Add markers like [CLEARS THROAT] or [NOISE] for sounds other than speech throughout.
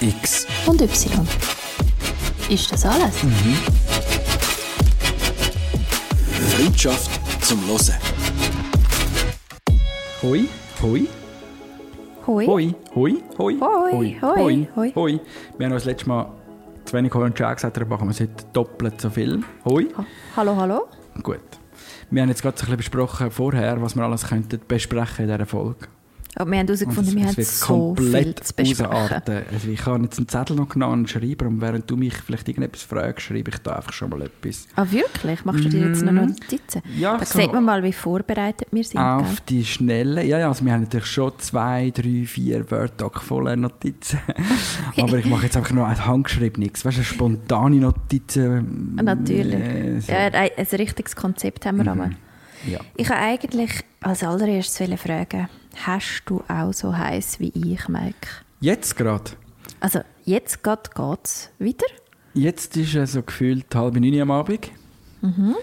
X. Und Y. Ist das alles? Freundschaft zum Hören. Hoi, hoi, Hoi. hoi, hoi, hoi, Hoi, hoi, hoi. hoi. Wir haben uns letztes Mal zu wenig Hoi und Jack gesagt, darum machen wir es heute doppelt so viel. Hoi. Ha- Hallo, hallo. Gut. Wir haben jetzt gerade so ein bisschen besprochen vorher, was wir alles könnten besprechen in dieser Folge. Aber wir haben Und herausgefunden, wir haben so viel komplett zu besprechen. ausarten. Also ich habe jetzt einen Zettel noch genommen und schreibe, und während du mich vielleicht irgendetwas fragst, schreibe ich da einfach schon mal etwas. Ah, wirklich? Machst du dir jetzt noch Notizen? Mhm. Ja, da so- sieht man mal, wie vorbereitet wir sind. Auf gell? die Schnelle. Ja, ja, also wir haben natürlich schon zwei, drei, vier Wörter voller Notizen. [LAUGHS] Aber ich mache jetzt einfach noch ein handgeschriebenes. Weißt du, spontane Notizen. Natürlich. Äh, so. Ja, ein, ein richtiges Konzept haben wir aber. ja. Ich wollte eigentlich als allererstes fragen, hast du auch so heiß wie ich, Mike? Jetzt gerade. Also jetzt geht es wieder. Jetzt ist es so gefühlt halb neun am Abend. Mhm.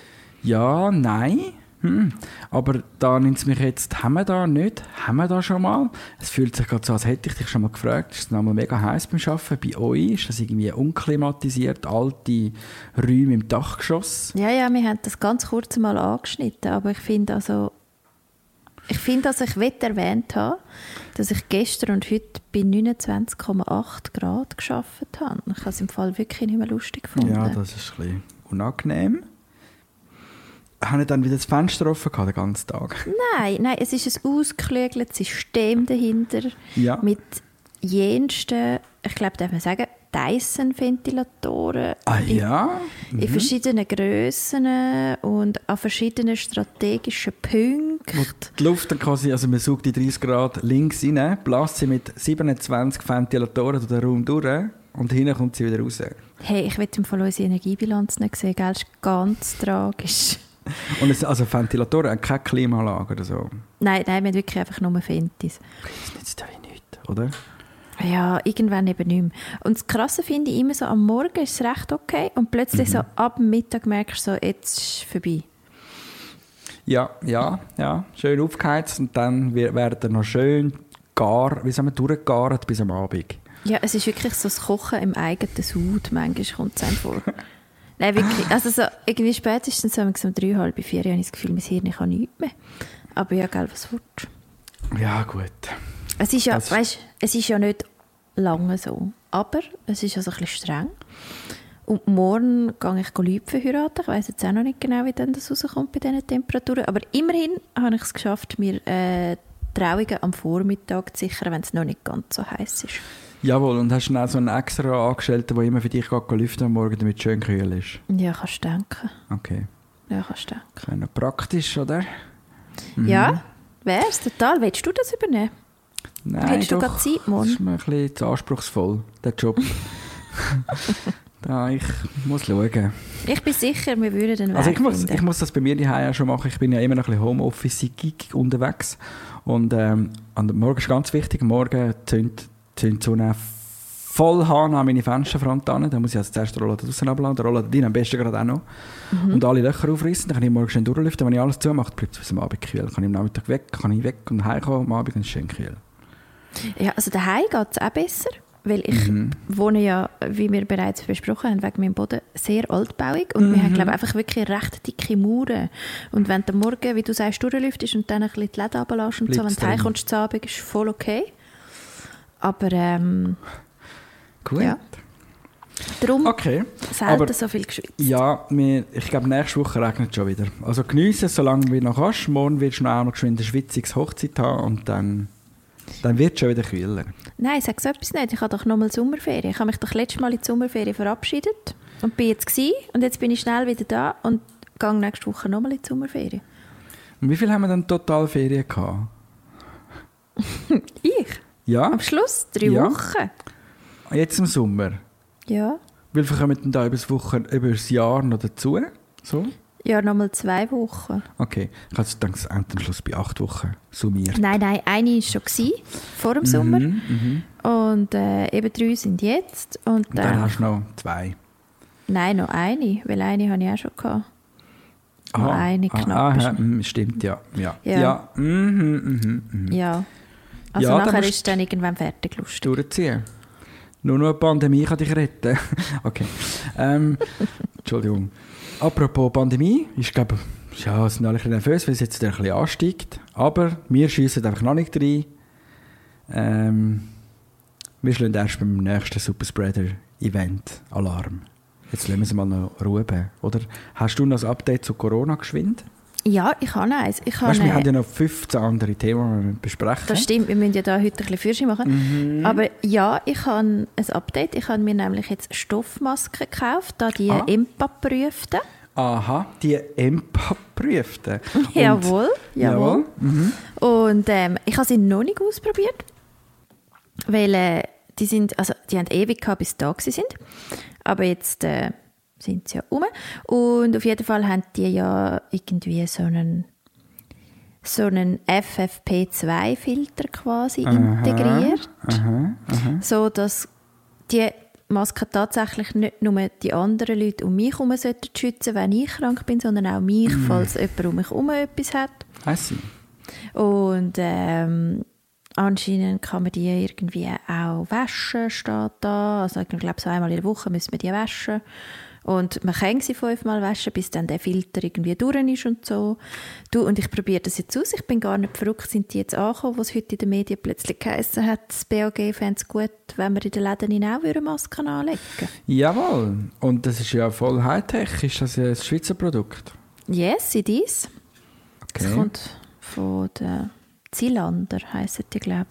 Ja, nein. Hm. Aber da nimmt es mich jetzt, haben wir da nicht? Haben wir da schon mal? Es fühlt sich gerade so, als hätte ich dich schon mal gefragt. Ist es nochmal mega heiß beim Arbeiten? Bei euch ist das irgendwie unklimatisiert, alte Räume im Dachgeschoss? Ja, ja, wir haben das ganz kurz mal angeschnitten, aber ich finde also, ich finde, also ich erwähnt haben, dass ich gestern und heute bei 29,8 Grad geschafft habe. Ich habe es im Fall wirklich nicht mehr lustig gefunden. Ja, das ist ein bisschen unangenehm. Haben ihr dann wieder das Fenster offen gehabt, den ganzen Tag? Nein, nein, es ist ein ausgeklügeltes System dahinter Ja. mit jensten, ich glaube, darf man sagen, Dyson-Ventilatoren Ah in, ja? in verschiedenen Grössen und an verschiedenen strategischen Punkten. Wo die Luft dann quasi, also man sucht die 30 Grad links rein, bläst sie mit 27 Ventilatoren durch den Raum durch und hinten kommt sie wieder raus. Hey, ich will im Fall unsere Energiebilanz nicht sehen, gell? Das ist ganz tragisch. [LAUGHS] Und es, also Ventilatoren haben keine Klimaanlage oder so. Nein, nein, wir haben wirklich einfach nur Fentis. Das nützt ja nichts, oder? Ja, irgendwann eben nicht mehr. Und das Krasse finde ich immer so, am Morgen ist es recht okay und plötzlich so ab dem Mittag merkst du so, jetzt ist es vorbei. Ja, ja, ja. Schön aufgeheizt und dann wir- werden noch schön gar, wie sagen wir, durchgegart bis am Abend. Ja, es ist wirklich so das Kochen im eigenen Sud, manchmal kommt es einem vor. [LAUGHS] Nein, wirklich, also so, irgendwie spätestens so um drei, halb vier habe ich das Gefühl, mein Hirn kann nichts mehr. Aber ja, gell, was willst? Ja, gut. Es ist ja, Das- weißt, es ist ja nicht lange so, aber es ist also ein bisschen streng. Und morgen gehe ich Leute verheiraten. Ich weiß jetzt auch noch nicht genau, wie dann das rauskommt bei diesen Temperaturen. Aber immerhin habe ich es geschafft, mir äh, Trauungen am Vormittag zu sichern, wenn es noch nicht ganz so heiß ist. Jawohl, und hast du auch so einen extra Angestellten, der immer für dich geht, lüften am Morgen, damit es schön kühl ist? Ja, kannst du denken. Okay. Ja, kannst du denken. Noch praktisch, oder? Ja, wär's total. Willst du das übernehmen? Nein, Hättest du gerade Zeit, Mon? Das ist mir ein bisschen zu anspruchsvoll, der Job. [LAUGHS] [LAUGHS] da, ich muss schauen. Ich bin sicher, wir würden den Weg Also ich muss, finden. ich muss das bei mir daheim auch schon machen. Ich bin ja immer noch ein bisschen Homeoffice-gig unterwegs. Und ähm, morgen ist ganz wichtig, morgen zündet zünd die Sonne voll Hahn an meine Fensterfront an. Dann muss ich also zuerst den Roller draussen abladen, den Roller drin, am besten gerade auch noch. Mhm. Und alle Löcher aufreißen, dann kann ich morgen schön durchlüften. Wenn ich alles zumache, bleibt es bis am Abend kühl. Kann ich am Nachmittag weg, kann ich weg und heimkommen, am Abend ist es schön kühl. Ja, also daheim geht es auch besser, weil ich Mhm. wohne ja, wie wir bereits besprochen haben, wegen meinem Boden sehr altbauig und wir haben, Mhm. glaube einfach wirklich recht dicke Mauern. Und wenn du am Morgen, wie du sagst, durchlüftest und dann ein bisschen die Läden runterlässt und so, wenn du heimkommst zu Abend, ist voll okay. Aber ähm, Gut. Ja. darum Okay. selten aber- so viel geschwitzt. Ja, wir, ich glaube, nächste Woche regnet es schon wieder. Also genieße es, solange du noch kannst. Morgen wirst du noch auch noch geschwind eine schwitziges Hochzeit haben und dann, dann wird es schon wieder kühler. Nein, sag so etwas nicht. Ich habe doch nochmal Sommerferien. Ich habe mich doch letztes Mal in die Sommerferien verabschiedet und bin jetzt gsi und jetzt bin ich schnell wieder da und gehe nächste Woche nochmal in die Sommerferien. Und wie viel haben wir dann total Ferien gehabt? [LAUGHS] Ich? Ja, Am Schluss? Drei Ja. Wochen? jetzt im Sommer. Ja. Wie viel kommen denn da über das, Wochen, über das Jahr noch dazu? So? Ja, nochmal zwei Wochen. Okay, ich habe es endet am Schluss bei acht Wochen summiert. Nein, nein, eine war schon gsi, vor dem Sommer. Mhm, mhm. Und äh, eben drei sind jetzt. Und, Und dann äh, hast du noch zwei. nein, noch eine, weil eine habe ich auch schon gehabt. Noch eine knapp. Ah, ist ah, noch. mm, stimmt, ja. Ja. Ja. ja. Mhm, mhm, mhm. Ja. Also Ja, nachher musst ist dann irgendwann fertig lustig. Durchziehen. Nur noch eine Pandemie kann dich retten. [LAUGHS] okay. Ähm, [LAUGHS] Entschuldigung. Apropos Pandemie, ich glaube, ja, sind alle ein bisschen nervös, weil es jetzt ein bisschen ansteigt. Aber wir schiessen einfach noch nicht rein. Ähm, wir schlagen erst beim nächsten Superspreader-Event Alarm. Jetzt lassen wir es mal noch ruhen. Oder hast du noch ein Update zu Corona geschwind? Ja, ich habe eins. Ich habe Weißt, wir haben ja noch 15 andere Themen, die wir besprechen Das stimmt, wir müssen ja da heute ein bisschen Führerschein machen. Mhm. Aber ja, ich habe ein Update. Ich habe mir nämlich jetzt Stoffmasken gekauft, da die Ah. EMPA-prüften. Aha, die EMPA-Prüften. [LAUGHS] Jawohl, jawohl. Mhm. Und ähm, ich habe sie noch nicht ausprobiert, weil äh, die sind, also die haben ewig gehabt, bis sie da sind. Aber jetzt äh, sind sie ja um. Und auf jeden Fall haben die ja irgendwie so einen so einen FFP2-Filter quasi integriert, Aha, aha. so dass die Maske tatsächlich nicht nur die anderen Leute um mich herum sollten schützen, wenn ich krank bin, sondern auch mich, falls jemand um mich herum etwas hat. I see. Und ähm, anscheinend kann man die irgendwie auch waschen, steht da. Also ich glaube, so einmal in der Woche müssen wir die waschen. Und man kann sie fünfmal waschen, bis dann der Filter irgendwie durch ist und so. Du, und ich probiere das jetzt aus. Ich bin gar nicht verrückt, sind die jetzt angekommen, was heute in den Medien plötzlich geheißen hat, das BAG fände es gut, wenn wir in den Läden auch wieder Masken anlegen Jawohl. Und das ist ja voll Hightech. Ist das ein Schweizer Produkt? Yes, it is. Das Okay. kommt von der Zilander, heissen die, glaube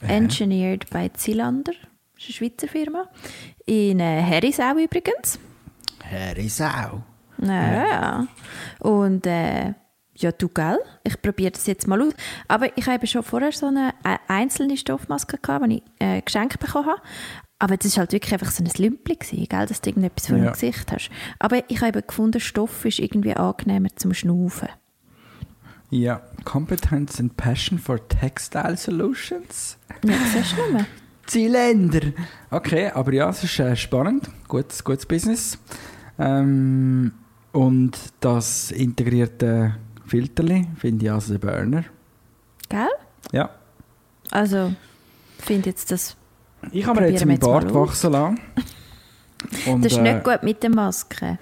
ich. Engineered by Zilander. Das ist eine Schweizer Firma. In äh, Herisau übrigens. Herisau. Ja, ja. Und äh, ja, du, gell? Ich probiere das jetzt mal aus. Aber ich habe schon vorher so eine äh, einzelne Stoffmaske gehabt, die ich äh, geschenkt bekommen habe. Aber das war halt wirklich einfach so ein gewesen, gell? dass du irgendetwas vor Ja. dem Gesicht hast. Aber ich habe gefunden, Stoff ist irgendwie angenehmer zum Schnaufen. Ja, Competence and Passion for Textile Solutions. Ja, siehst du nur. Zylinder. Okay, aber ja, es ist äh, spannend. Gutes, gutes Business. Ähm, und das integrierte Filterli finde ich also der Burner. Gell? Ja. Also, ich finde jetzt das... Ich habe mir jetzt meinen Bart wachsen lassen. Und, Das ist äh, nicht gut mit der Maske.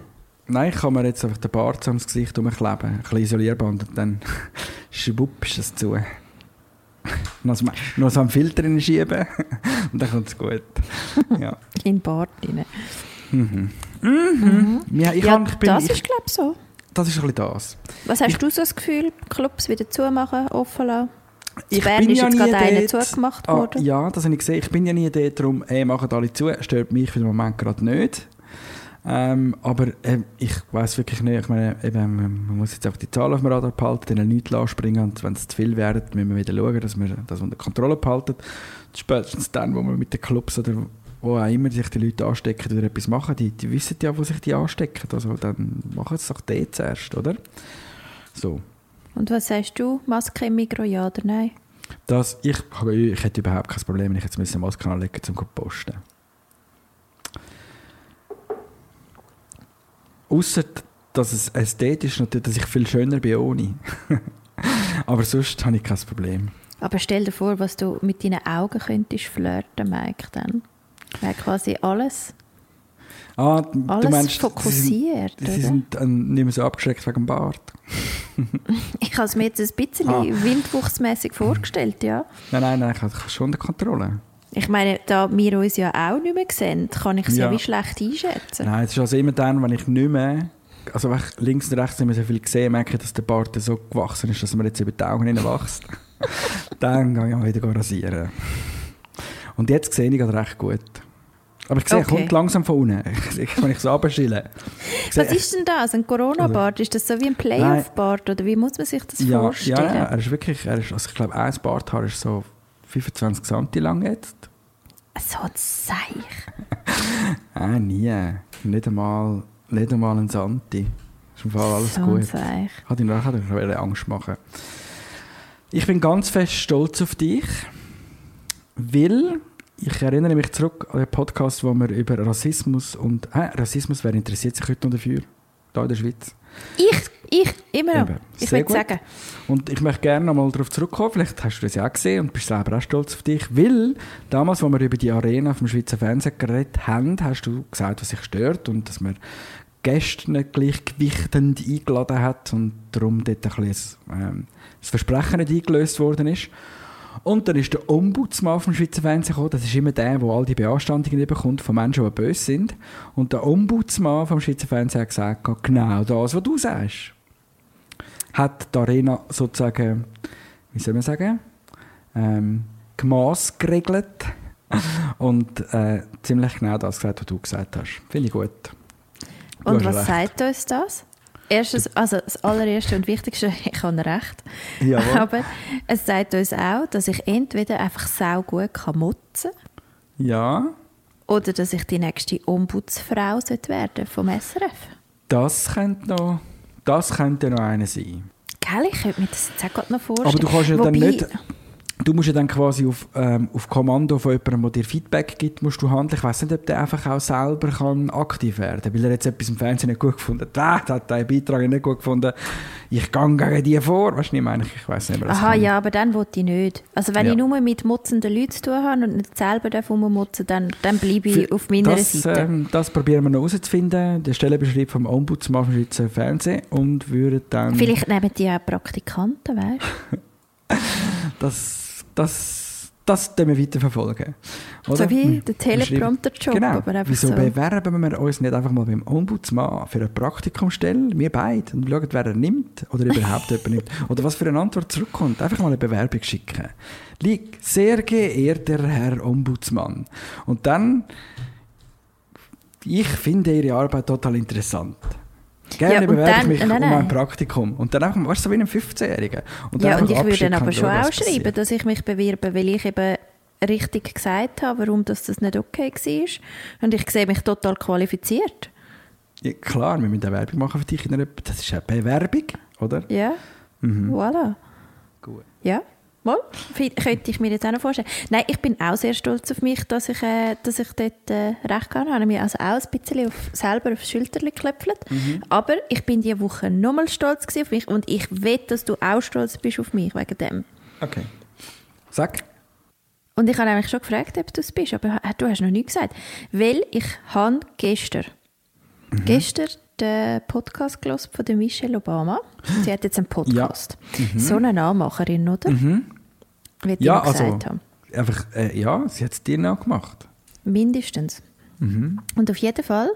Nein, ich kann mir jetzt einfach den Bart ums Gesicht umkleben. Ein bisschen Isolierband und dann [LAUGHS] schwupp ist das zu. [LAUGHS] noch, so, noch so einen Filter reinschieben [LAUGHS] und dann kommt es gut. Ja. In den Bart rein. Ja, ich ja, kann, ich bin, das ich, ist, glaube ich, so. das ist ein bisschen das. Was hast Ich- du so das Gefühl, Clubs wieder zumachen, offen lassen? Ich Bern bin ist ja jetzt gerade einer zugemacht Ah, worden. ja, das habe ich gesehen. Ich bin ja nie dort, darum, ey, machen alle zu. Stört mich für den Moment gerade nicht. Ähm, aber ähm, ich weiß wirklich nicht. Ich meine, eben, man muss jetzt einfach die Zahlen auf dem Radar behalten, denen nichts lassen und wenn es zu viel werden, müssen wir wieder schauen, dass wir das unter Kontrolle behalten. Spätestens dann, wo wir mit den Clubs oder wo auch immer sich die Leute anstecken oder etwas machen, die, die wissen ja, wo sich die anstecken. Also dann machen sie es doch dort zuerst, oder? So. Und was sagst du? Maske im Mikro, ja oder nein? Das, ich, ich hätte überhaupt kein Problem, wenn ich jetzt eine Maske anlegen müsste, um zu posten. Außer, dass es ästhetisch natürlich, dass ich viel schöner bin ohne. [LAUGHS] Aber sonst habe ich kein Problem. Aber stell dir vor, was du mit deinen Augen könntest flirten, Mike, dann. Wäre quasi alles, Ah, du alles meinst, sie fokussiert, sind, sie oder? sind nicht mehr so abgeschreckt wegen dem Bart. [LAUGHS] Ich habe es mir jetzt ein bisschen Ah. wildwuchsmässig vorgestellt, ja. Nein, nein, nein, ich habe schon unter Kontrolle. Ich meine, da wir uns ja auch nicht mehr sehen, kann ich es ja. Ja. wie schlecht einschätzen. Nein, es ist also immer dann, wenn ich nicht mehr, also wenn ich links und rechts nicht mehr so viel sehe, merke ich, dass der Bart so gewachsen ist, dass er mir jetzt über die Augen hineinwächst. [LAUGHS] dann gehe ich auch wieder rasieren. Und jetzt sehe ich gerade recht gut. Aber ich sehe, er Okay. kommt langsam von unten. [LAUGHS] Ich, wenn ich so abschiele. Was ist denn das? Ein Corona-Bart? Ist das so wie ein Playoff-Bart? Oder wie muss man sich das ja, vorstellen? ja, er ist wirklich, er ist, also ich glaube, ein Barthaar ist so 25 cm lang jetzt. So ein Seich. [LAUGHS] Ah, nie. Nicht einmal, nicht einmal ein Santi. Ist im Fall alles so gut. Seich. Hat ihn nachher wollte Angst machen. Ich bin ganz fest stolz auf dich, weil ich erinnere mich zurück an den Podcast, wo wir über Rassismus und äh, Rassismus, wer interessiert sich heute noch dafür? Da in der Schweiz. Ich, ich, immer noch. Ich würde sagen. Und ich möchte gerne nochmal darauf zurückkommen, vielleicht hast du das ja auch gesehen und bist selber auch stolz auf dich, weil damals, als wir über die Arena vom Schweizer Fernsehen geredet haben, hast du gesagt, was sich stört und dass man Gäste nicht gleichgewichtend eingeladen hat und darum dort ein bisschen ähm, das Versprechen nicht eingelöst worden ist. Und dann ist der Ombudsmann vom Schweizer Fernsehen gekommen. Das ist immer der, der all die Beanstandungen bekommt von Menschen, die böse sind. Und der Ombudsmann vom Schweizer Fernsehen hat gesagt, genau das, was du sagst hat die Arena sozusagen, wie soll man sagen, ähm, gemaßgeregelt und äh, ziemlich genau das gesagt, was du gesagt hast. Finde ich gut. Du Und was recht. sagt uns das? Erstens, also das allererste und wichtigste, [LAUGHS] ich habe recht. Jawohl. Aber es sagt uns auch, dass ich entweder einfach sau gut kann motzen Ja, oder dass ich die nächste Ombudsfrau werden vom SRF. das könnte noch, das könnte noch eine sein. Gell, ich könnte mir das jetzt auch noch vorstellen. Aber du kannst ja dann Wobei- nicht, du musst ja dann quasi auf, ähm, auf Kommando von jemandem, der dir Feedback gibt, musst du handeln. Ich weiß nicht, ob der einfach auch selber kann aktiv werden kann, weil er jetzt etwas im Fernsehen nicht gut gefunden hat. Ah, der hat den Beitrag nicht gut gefunden. Ich gehe gegen die vor. Weißt du, ich meine? Ich weiß nicht, das Aha, kann. ja, aber dann will ich nicht. Also wenn Ja. ich nur mit motzenden Leuten zu tun habe und nicht selber darf rummotzen, dann, dann bleibe ich Für- auf meiner das, Seite. Ähm, das probieren wir noch herauszufinden, den Stellenbeschrieb vom Ombudsmann vom Schweizer Fernsehen und würden dann... Vielleicht nehmen die auch Praktikanten, weißt du? [LAUGHS] Das, das, das wir weiterverfolgen. Oder? So wie der Teleprompter-Job, Genau. aber einfach Wieso so. bewerben wir uns nicht einfach mal beim Ombudsmann für eine Praktikumstelle, wir beide, und schauen, wer er nimmt oder überhaupt [LAUGHS] jemand nimmt. Oder was für eine Antwort zurückkommt. Einfach mal eine Bewerbung schicken. Lieg, sehr geehrter Herr Ombudsmann. Und ich finde Ihre Arbeit total interessant. Gerne Ja, bewerbe dann- ich mich nein, um ein Praktikum. Und dann einfach, weißt du, so wie einem 15-Jährigen. Und dann Ja, und ich würde dann aber schon auch schreiben, dass ich mich bewerbe, weil ich eben richtig gesagt habe, warum das, das nicht okay war. Und ich sehe mich total qualifiziert. Ja, klar, wir müssen eine Werbung machen für dich. In einer, das ist eine Bewerbung, oder? Ja, Mhm. voilà. Gut. Ja, mal. Könnte ich mir jetzt auch noch vorstellen. Nein, ich bin auch sehr stolz auf mich, dass ich, äh, dass ich dort äh, recht gehabt habe. Ich habe mir also auch ein bisschen auf, selber aufs Schulterchen geklöpfelt. Aber ich bin diese Woche nochmal stolz auf mich und ich wette, dass du auch stolz bist auf mich wegen dem. Okay. Sag. Und ich habe nämlich schon gefragt, ob du es bist, aber du hast noch nichts gesagt. Weil ich habe gestern, gestern den Podcast von der Michelle Obama. Sie hat jetzt einen Podcast. So eine Anmacherin, oder? Wie ich Ja, noch gesagt also, habe. einfach, äh, ja, sie hat es dir nachgemacht. Mindestens. Und auf jeden Fall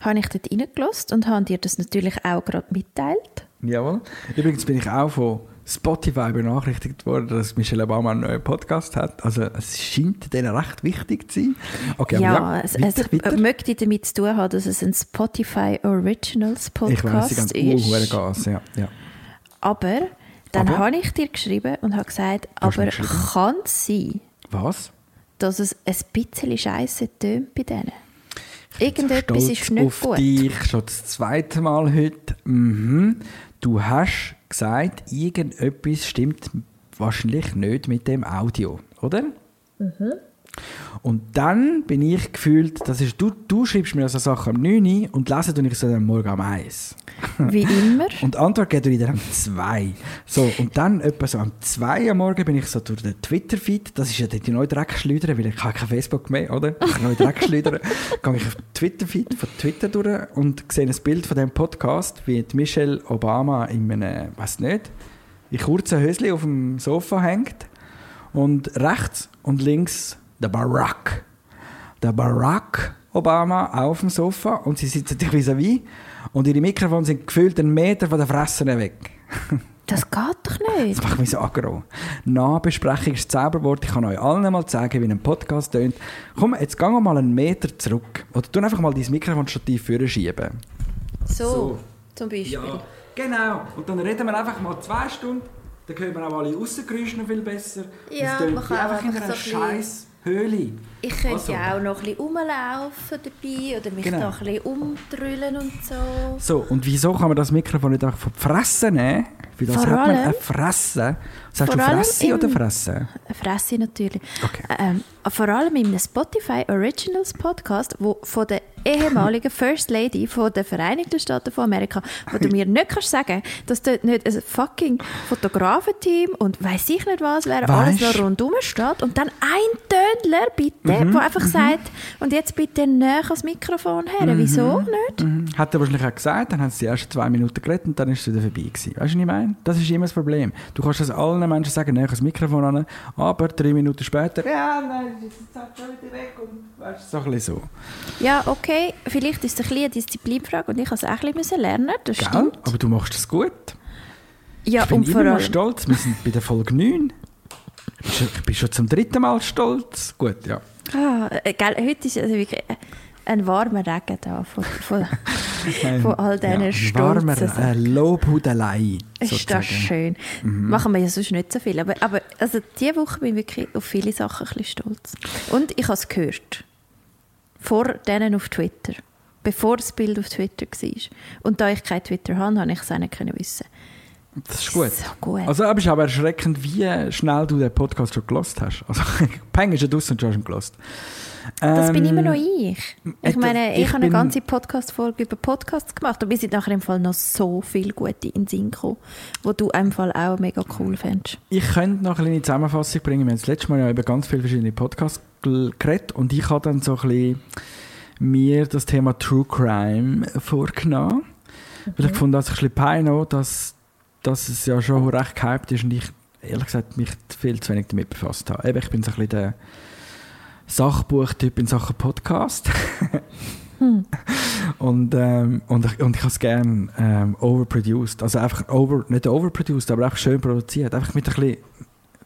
habe ich dort reingelassen und habe dir das natürlich auch gerade mitteilt. Jawohl. Übrigens bin ich auch von Spotify benachrichtigt worden, dass Michelle Obama einen neuen Podcast hat. Also es scheint denen recht wichtig zu sein. Okay, ja, aber es, weiter, es weiter. möchte damit zu tun haben, dass es ein Spotify Originals Ich Podcast sie gehen uh, ist. Gas, ja. ja. Aber dann habe ich dir geschrieben und habe gesagt, aber kann es sein, Was? dass es ein bisschen scheiße tönt bei denen? Irgendetwas ist nicht auf gut. dich, schon das zweite Mal heute. Mhm. Du hast gesagt, irgendetwas stimmt wahrscheinlich nicht mit dem Audio, oder? Mhm. Und dann bin ich gefühlt, das ist, du, du schreibst mir so Sachen am 9 Uhr und lese tue ich so am Morgen am 1. [LAUGHS] Wie immer. [LAUGHS] Und Antwort geht wieder am 2. So, und dann etwa so am 2 am Morgen bin ich so durch den Twitter-Feed, das ist ja die neue Dreckschleudern, weil ich habe kein Facebook mehr, oder? Ich neue Dreckschleudern. [LAUGHS] gehe ich auf den Twitter-Feed von Twitter durch und sehe ein Bild von dem Podcast, wie die Michelle Obama in einem, weiß nicht, in kurzen Höschen auf dem Sofa hängt und rechts und links der Barack. Der Barack Obama auf dem Sofa und sie sitzen sich vis-à-vis und ihre Mikrofone sind gefühlt einen Meter von der Fresse weg. [LAUGHS] Das geht doch Das nicht. macht mich so aggro. Nachbesprechung ist das Zauberwort. Ich kann euch allen mal zeigen, wie ein Podcast tönt. Komm, jetzt gehen wir mal einen Meter zurück. Oder tu einfach mal dein Mikrofonstativ vorschieben. So, So. zum Beispiel. genau. Und dann reden wir einfach mal zwei Stunden. Dann hören wir auch alle Aussengeräusche noch viel besser. Ja, man kann einfach in einfach einer so ein bisschen- scheiß Höhle. Ich könnte Also. ja auch noch ein bisschen rumlaufen dabei oder mich Genau. da ein bisschen umdrüllen und so. So, und wieso kann man das Mikrofon nicht einfach von die Fresse nehmen? Für das Vor hat man eine Fresse. Sagst du Fresse im- oder Fresse? Eine Fresse natürlich. Okay. Ähm, vor allem in einem Spotify Originals Podcast, wo von der ehemaligen First Lady von den Vereinigten Staaten von Amerika, wo du mir nicht kannst sagen, dass dort nicht ein fucking Fotografenteam und weiß ich nicht was wäre, alles noch rundum steht und dann ein Tönler bitte, Mhm, der einfach sagt, und jetzt bitte näher ans Mikrofon her. Wieso nicht? Mhm. Hat er wahrscheinlich auch gesagt, dann haben sie die ersten zwei Minuten geredet und dann ist es wieder vorbei gewesen. Weißt du, was ich meine? Das ist immer das Problem. Du kannst das allen Menschen sagen, näher ans Mikrofon an, aber drei Minuten später, ja, nein, das ist jetzt schon wieder weg und weißt du, so ein bisschen so. Ja, okay, vielleicht ist es ein bisschen eine Disziplinfrage und ich musste es auch ein bisschen lernen, das Gell? stimmt. Aber du machst es gut. Ja, ich bin und vor immer noch allem, stolz. Wir sind bei der Folge 9. Ich bin schon- Ich bin schon zum dritten Mal stolz. Gut, ja. ah, äh, gell, heute ist also wirklich ein warmer Regen da von, von, [LAUGHS] von all diesen ja, stolzen warmer äh, Lobhudelei. Ist sozusagen. das schön. Mhm. Machen wir ja sonst nicht so viel. Aber, aber also diese Woche bin ich wirklich auf viele Sachen ein bisschen stolz. Und ich habe es gehört. Vor denen auf Twitter. Bevor das Bild auf Twitter war. Und da ich kein Twitter habe, habe ich es auch nicht wissen. Das ist gut. So gut. Also, aber es ist aber erschreckend, wie schnell du den Podcast schon gelost hast. Also, [LAUGHS] Peng ist ja draus und du hast ihn gelost. Das bin Ähm, immer noch ich. Ich äh, meine, ich, ich habe eine ganze Podcast-Folge über Podcasts gemacht und wir sind nachher im Fall noch so viel gute in Sinn gekommen, wo du im Fall auch mega cool fändest. Ich könnte noch eine kleine Zusammenfassung bringen. Wir haben das letzte Mal ja über ganz viele verschiedene Podcasts geredet und ich habe dann so ein bisschen mir das Thema True Crime vorgenommen. Weil ich fand, dass ich ein bisschen Pein habe, dass, dass es ja schon recht gehypt ist und ich ehrlich gesagt mich viel zu wenig damit befasst habe. Eben, ich bin so ein bisschen der Sachbuchtyp in Sachen Podcast. [LAUGHS] [LAUGHS] Und, ähm, und, ich, und ich habe es gerne ähm, overproduced. Also einfach over, nicht overproduced, aber einfach schön produziert. Einfach mit ein bisschen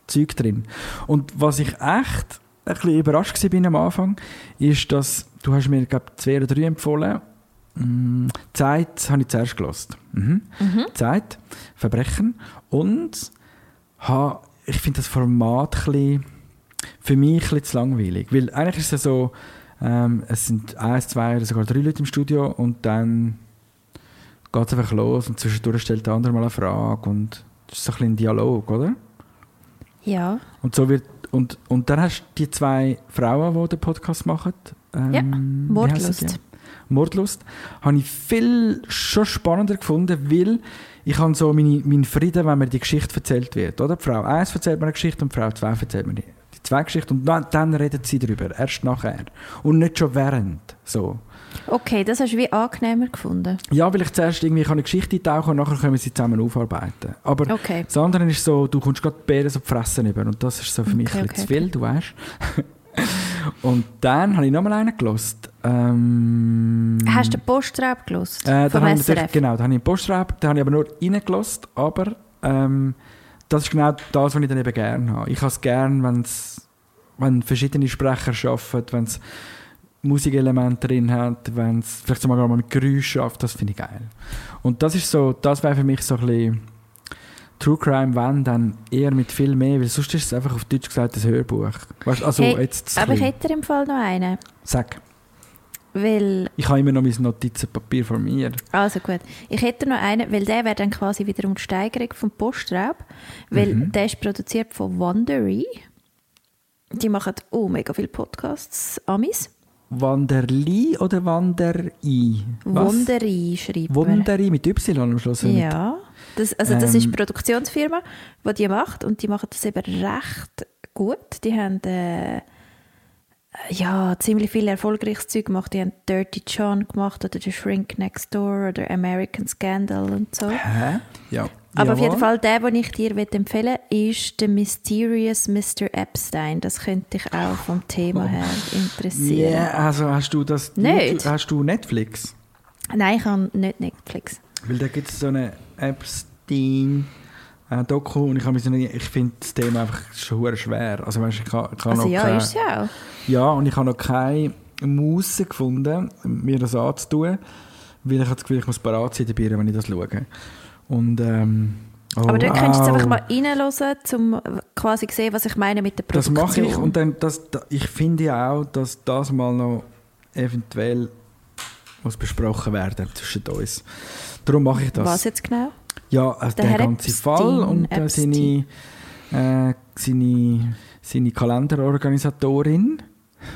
Zeug drin. Und was ich echt ein bisschen überrascht war bin am Anfang, ist, dass du hast mir, glaube zwei oder drei empfohlen. Mm, Zeit habe ich zuerst gelost. Mhm. Zeit, Verbrechen. Und ha, ich finde das Format ein bisschen, für mich ein bisschen zu langweilig. Weil eigentlich ist es so, ähm, es sind eins, zwei oder sogar drei Leute im Studio und dann geht es einfach los und zwischendurch stellt der andere mal eine Frage und das ist so ein bisschen ein Dialog, oder? Ja. Und so wird und, und dann hast du die zwei Frauen, die den Podcast machen. Ähm, Ja, Mordlust. Mordlust. Habe ich viel schon spannender gefunden, weil ich habe so meine, meinen Frieden, wenn mir die Geschichte erzählt wird. Oder? Die Frau 1 erzählt mir eine Geschichte und die Frau 2 erzählt mir die, Geschichten und dann, dann reden sie darüber, erst nachher. Und nicht schon während. So. Okay, das hast du wie angenehmer gefunden. Ja, weil ich zuerst irgendwie eine Geschichte eintauchen und nachher können wir sie zusammen aufarbeiten. Aber Okay. das andere ist so, du kommst gerade die Beeren so Fressen über und das ist so für mich Okay, ein okay, zu viel, du weißt. [LAUGHS] und dann habe ich nochmal einen gelost. Ähm, Hast du den Postraub gelost? äh, vom ich genau, da habe ich einen Postraub, da habe ich aber nur reingelost, aber ähm, das ist genau das, was ich dann eben gerne habe. Ich habe es gerne, wenn's, wenn verschiedene Sprecher arbeiten, wenn es Musikelemente drin hat, wenn es vielleicht sogar mal mit Geräusch schafft, das finde ich geil. Und das ist so, das wäre für mich so ein bisschen True Crime, wenn, dann eher mit viel mehr, weil sonst ist es einfach auf Deutsch gesagt ein Hörbuch. Weißt, also Hey, jetzt Aber ich hätte im Fall noch einen. Sag, Weil, ich habe immer noch mein Notizenpapier vor mir. also gut, ich hätte noch einen, weil der wäre dann quasi wiederum die Steigerung vom Postraub, weil Mhm. der ist produziert von Wondery. Die machen oh mega viele Podcasts, Amis. Wanderli oder Wanderei? Was? Wondery schreibt man. Wunderi mit Y am Schluss. Ja, das, also das ist Ähm. eine Produktionsfirma, die die macht und die machen das eben recht gut. Die haben äh, ja, ziemlich viel erfolgreiches Zeug gemacht. Die haben Dirty John gemacht oder The Shrink Next Door oder American Scandal und so. Hä? Ja. Aber auf Jawohl. jeden Fall, der, den ich dir empfehlen will, ist The Mysterious Mr. Epstein. Das könnte dich auch vom Thema her interessieren. Ja, also hast du das Nicht. Hast du Netflix? Nein, ich habe nicht Netflix. Weil da gibt es so eine Epstein äh, Doku und ich, habe ich finde das Thema einfach schon schwer. Also weißt, ich kann, kann Also noch ja, keine, ist ja auch. ja und ich habe noch keine Muße gefunden, mir das anzutun, weil ich habe das Gefühl, ich muss parat sein dabei, wenn ich das schaue. Und ähm, oh, Aber dort könntest du au. einfach mal reinhören, um quasi zu sehen, was ich meine mit der Das Produktion. mache ich und dann, das, da- ich finde ja auch, dass das mal noch eventuell muss besprochen werden zwischen uns. Darum mache ich das. Was jetzt genau? Ja, also Der der, ganze Epstein, Fall und äh, seine, äh, seine, seine Kalenderorganisatorin.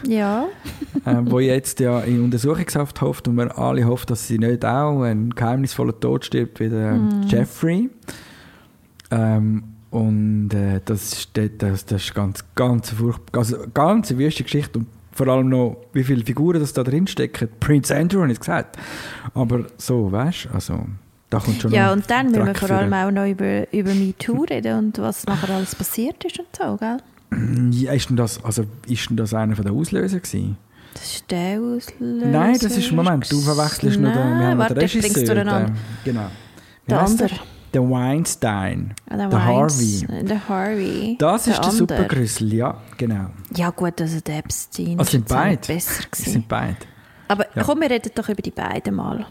Ja. [LAUGHS] äh, wo jetzt ja in Untersuchungshaft hofft und wir alle hoffen, dass sie nicht auch einen geheimnisvollen Tod stirbt wie der Mhm. Jeffrey. Ähm, und äh, das, ist, das, das ist ganz, ganz, furchtbar, also ganz eine wüste Geschichte und vor allem noch, wie viele Figuren das da drin stecken. Prince Andrew habe ich gesagt. Aber so, weißt du, also da kommt schon Ja, und dann müssen wir vor allem auch noch über, über MeToo reden und was nachher alles passiert ist und so, gell? Ja, ist denn das, also, ist denn das einer den Auslöser gewesen? Das ist der Auslöser. Nein, das ist, Moment, du verwechselst nur den, wir haben warte, den Regisseur. Den, genau. Wie Der andere. Der Weinstein. Ah, der, der Harvey. Der Harvey. Das ist der. Supergrüssel, ja, genau. Ja gut, also der Epstein Also sind beide. besser Das gewesen. sind beide. Aber Ja. komm, wir reden doch über die beiden mal.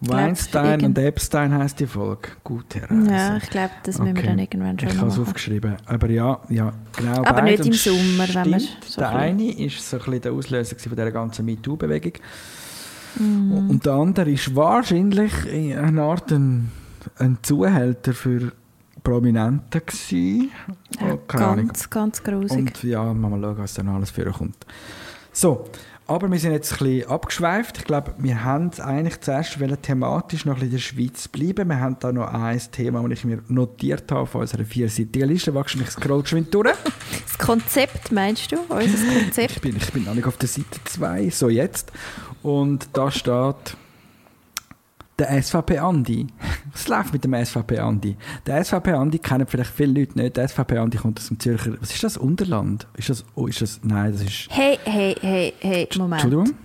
Weinstein und Epstein heisst die Folge. Gut, Herr. Ja, ich glaube, das müssen wir dann irgendwann schon Ich habe es aufgeschrieben. Aber ja, ja genau. Aber nicht im Sommer, wenn man so Der ein eine ist so ein bisschen der Auslöser von dieser ganzen MeToo-Bewegung. Mhm. Und der andere ist wahrscheinlich in einer Art ein, ein Zuhälter für Prominente gewesen. Ja, ganz, ganz grusig. Und ja, mal schauen, was dann alles für kommt. So, aber wir sind jetzt ein bisschen abgeschweift. Ich glaube, wir haben eigentlich zuerst thematisch noch ein bisschen in der Schweiz bleiben. Wir haben da noch ein Thema, das ich mir notiert habe auf unserer vierseitigen Liste. Wahrscheinlich scroll geschwind durch. Das Konzept, meinst du? Unser [LAUGHS] Konzept? Ich bin, ich bin noch nicht auf der Seite 2, so jetzt. Und da steht der SVP Andi. [LAUGHS] Was läuft mit dem SVP Andi? Der SVP Andi kennen vielleicht viele Leute nicht. Der SVP Andi kommt aus dem Zürcher. Was ist das? Unterland? Ist das? Oh, ist das? Nein, das ist. Hey, hey, hey, hey, Moment. Entschuldigung.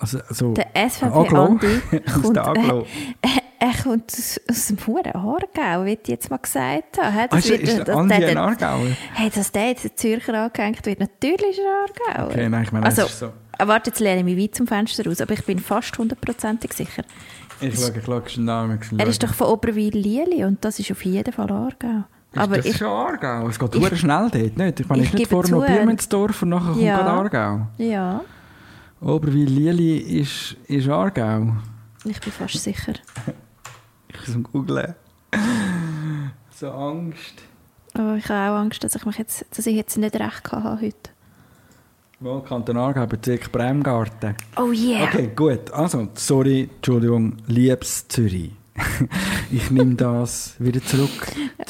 Also, also Der SVP Aglo. Andi [LAUGHS] aus kommt, der Aglo. äh, [LAUGHS] er kommt aus, aus dem Huren Aargau, wie ich jetzt mal gesagt habe. Ah, ist, wird- ist der dass Andi der- ein Aargauer? Hey, dass der jetzt in Zürcher angehängt wird, natürlich ist er Aargauer. Okay, nein, ich meine, also, das ist so. ah, warte, jetzt lehne ich mich weit zum Fenster raus, aber ich bin fast hundertprozentig sicher. Ich schaue, ich schaue den Namen. ich Er ist doch von Oberwil-Lieli und das ist auf jeden Fall Aargau. Aber das ich, ist schon Aargau. Es geht sehr schnell dort, nicht? Ich meine, ich ist nicht vorher noch zu, Blumenzdorf und nachher kommt Ja. gerade Aargau. ja, Oberwil-Lili ist, ist Aargau. ich bin fast sicher. [LAUGHS] Ich muss googeln. So Angst. Oh, ich habe auch Angst, dass ich, mich jetzt, dass ich jetzt nicht recht habe heute. Wo Kanton Aargau, Bezirk Bremgarten. Oh yeah! Okay, gut. Also, sorry, Entschuldigung, liebes Zürich. [LAUGHS] ich nehme das wieder zurück.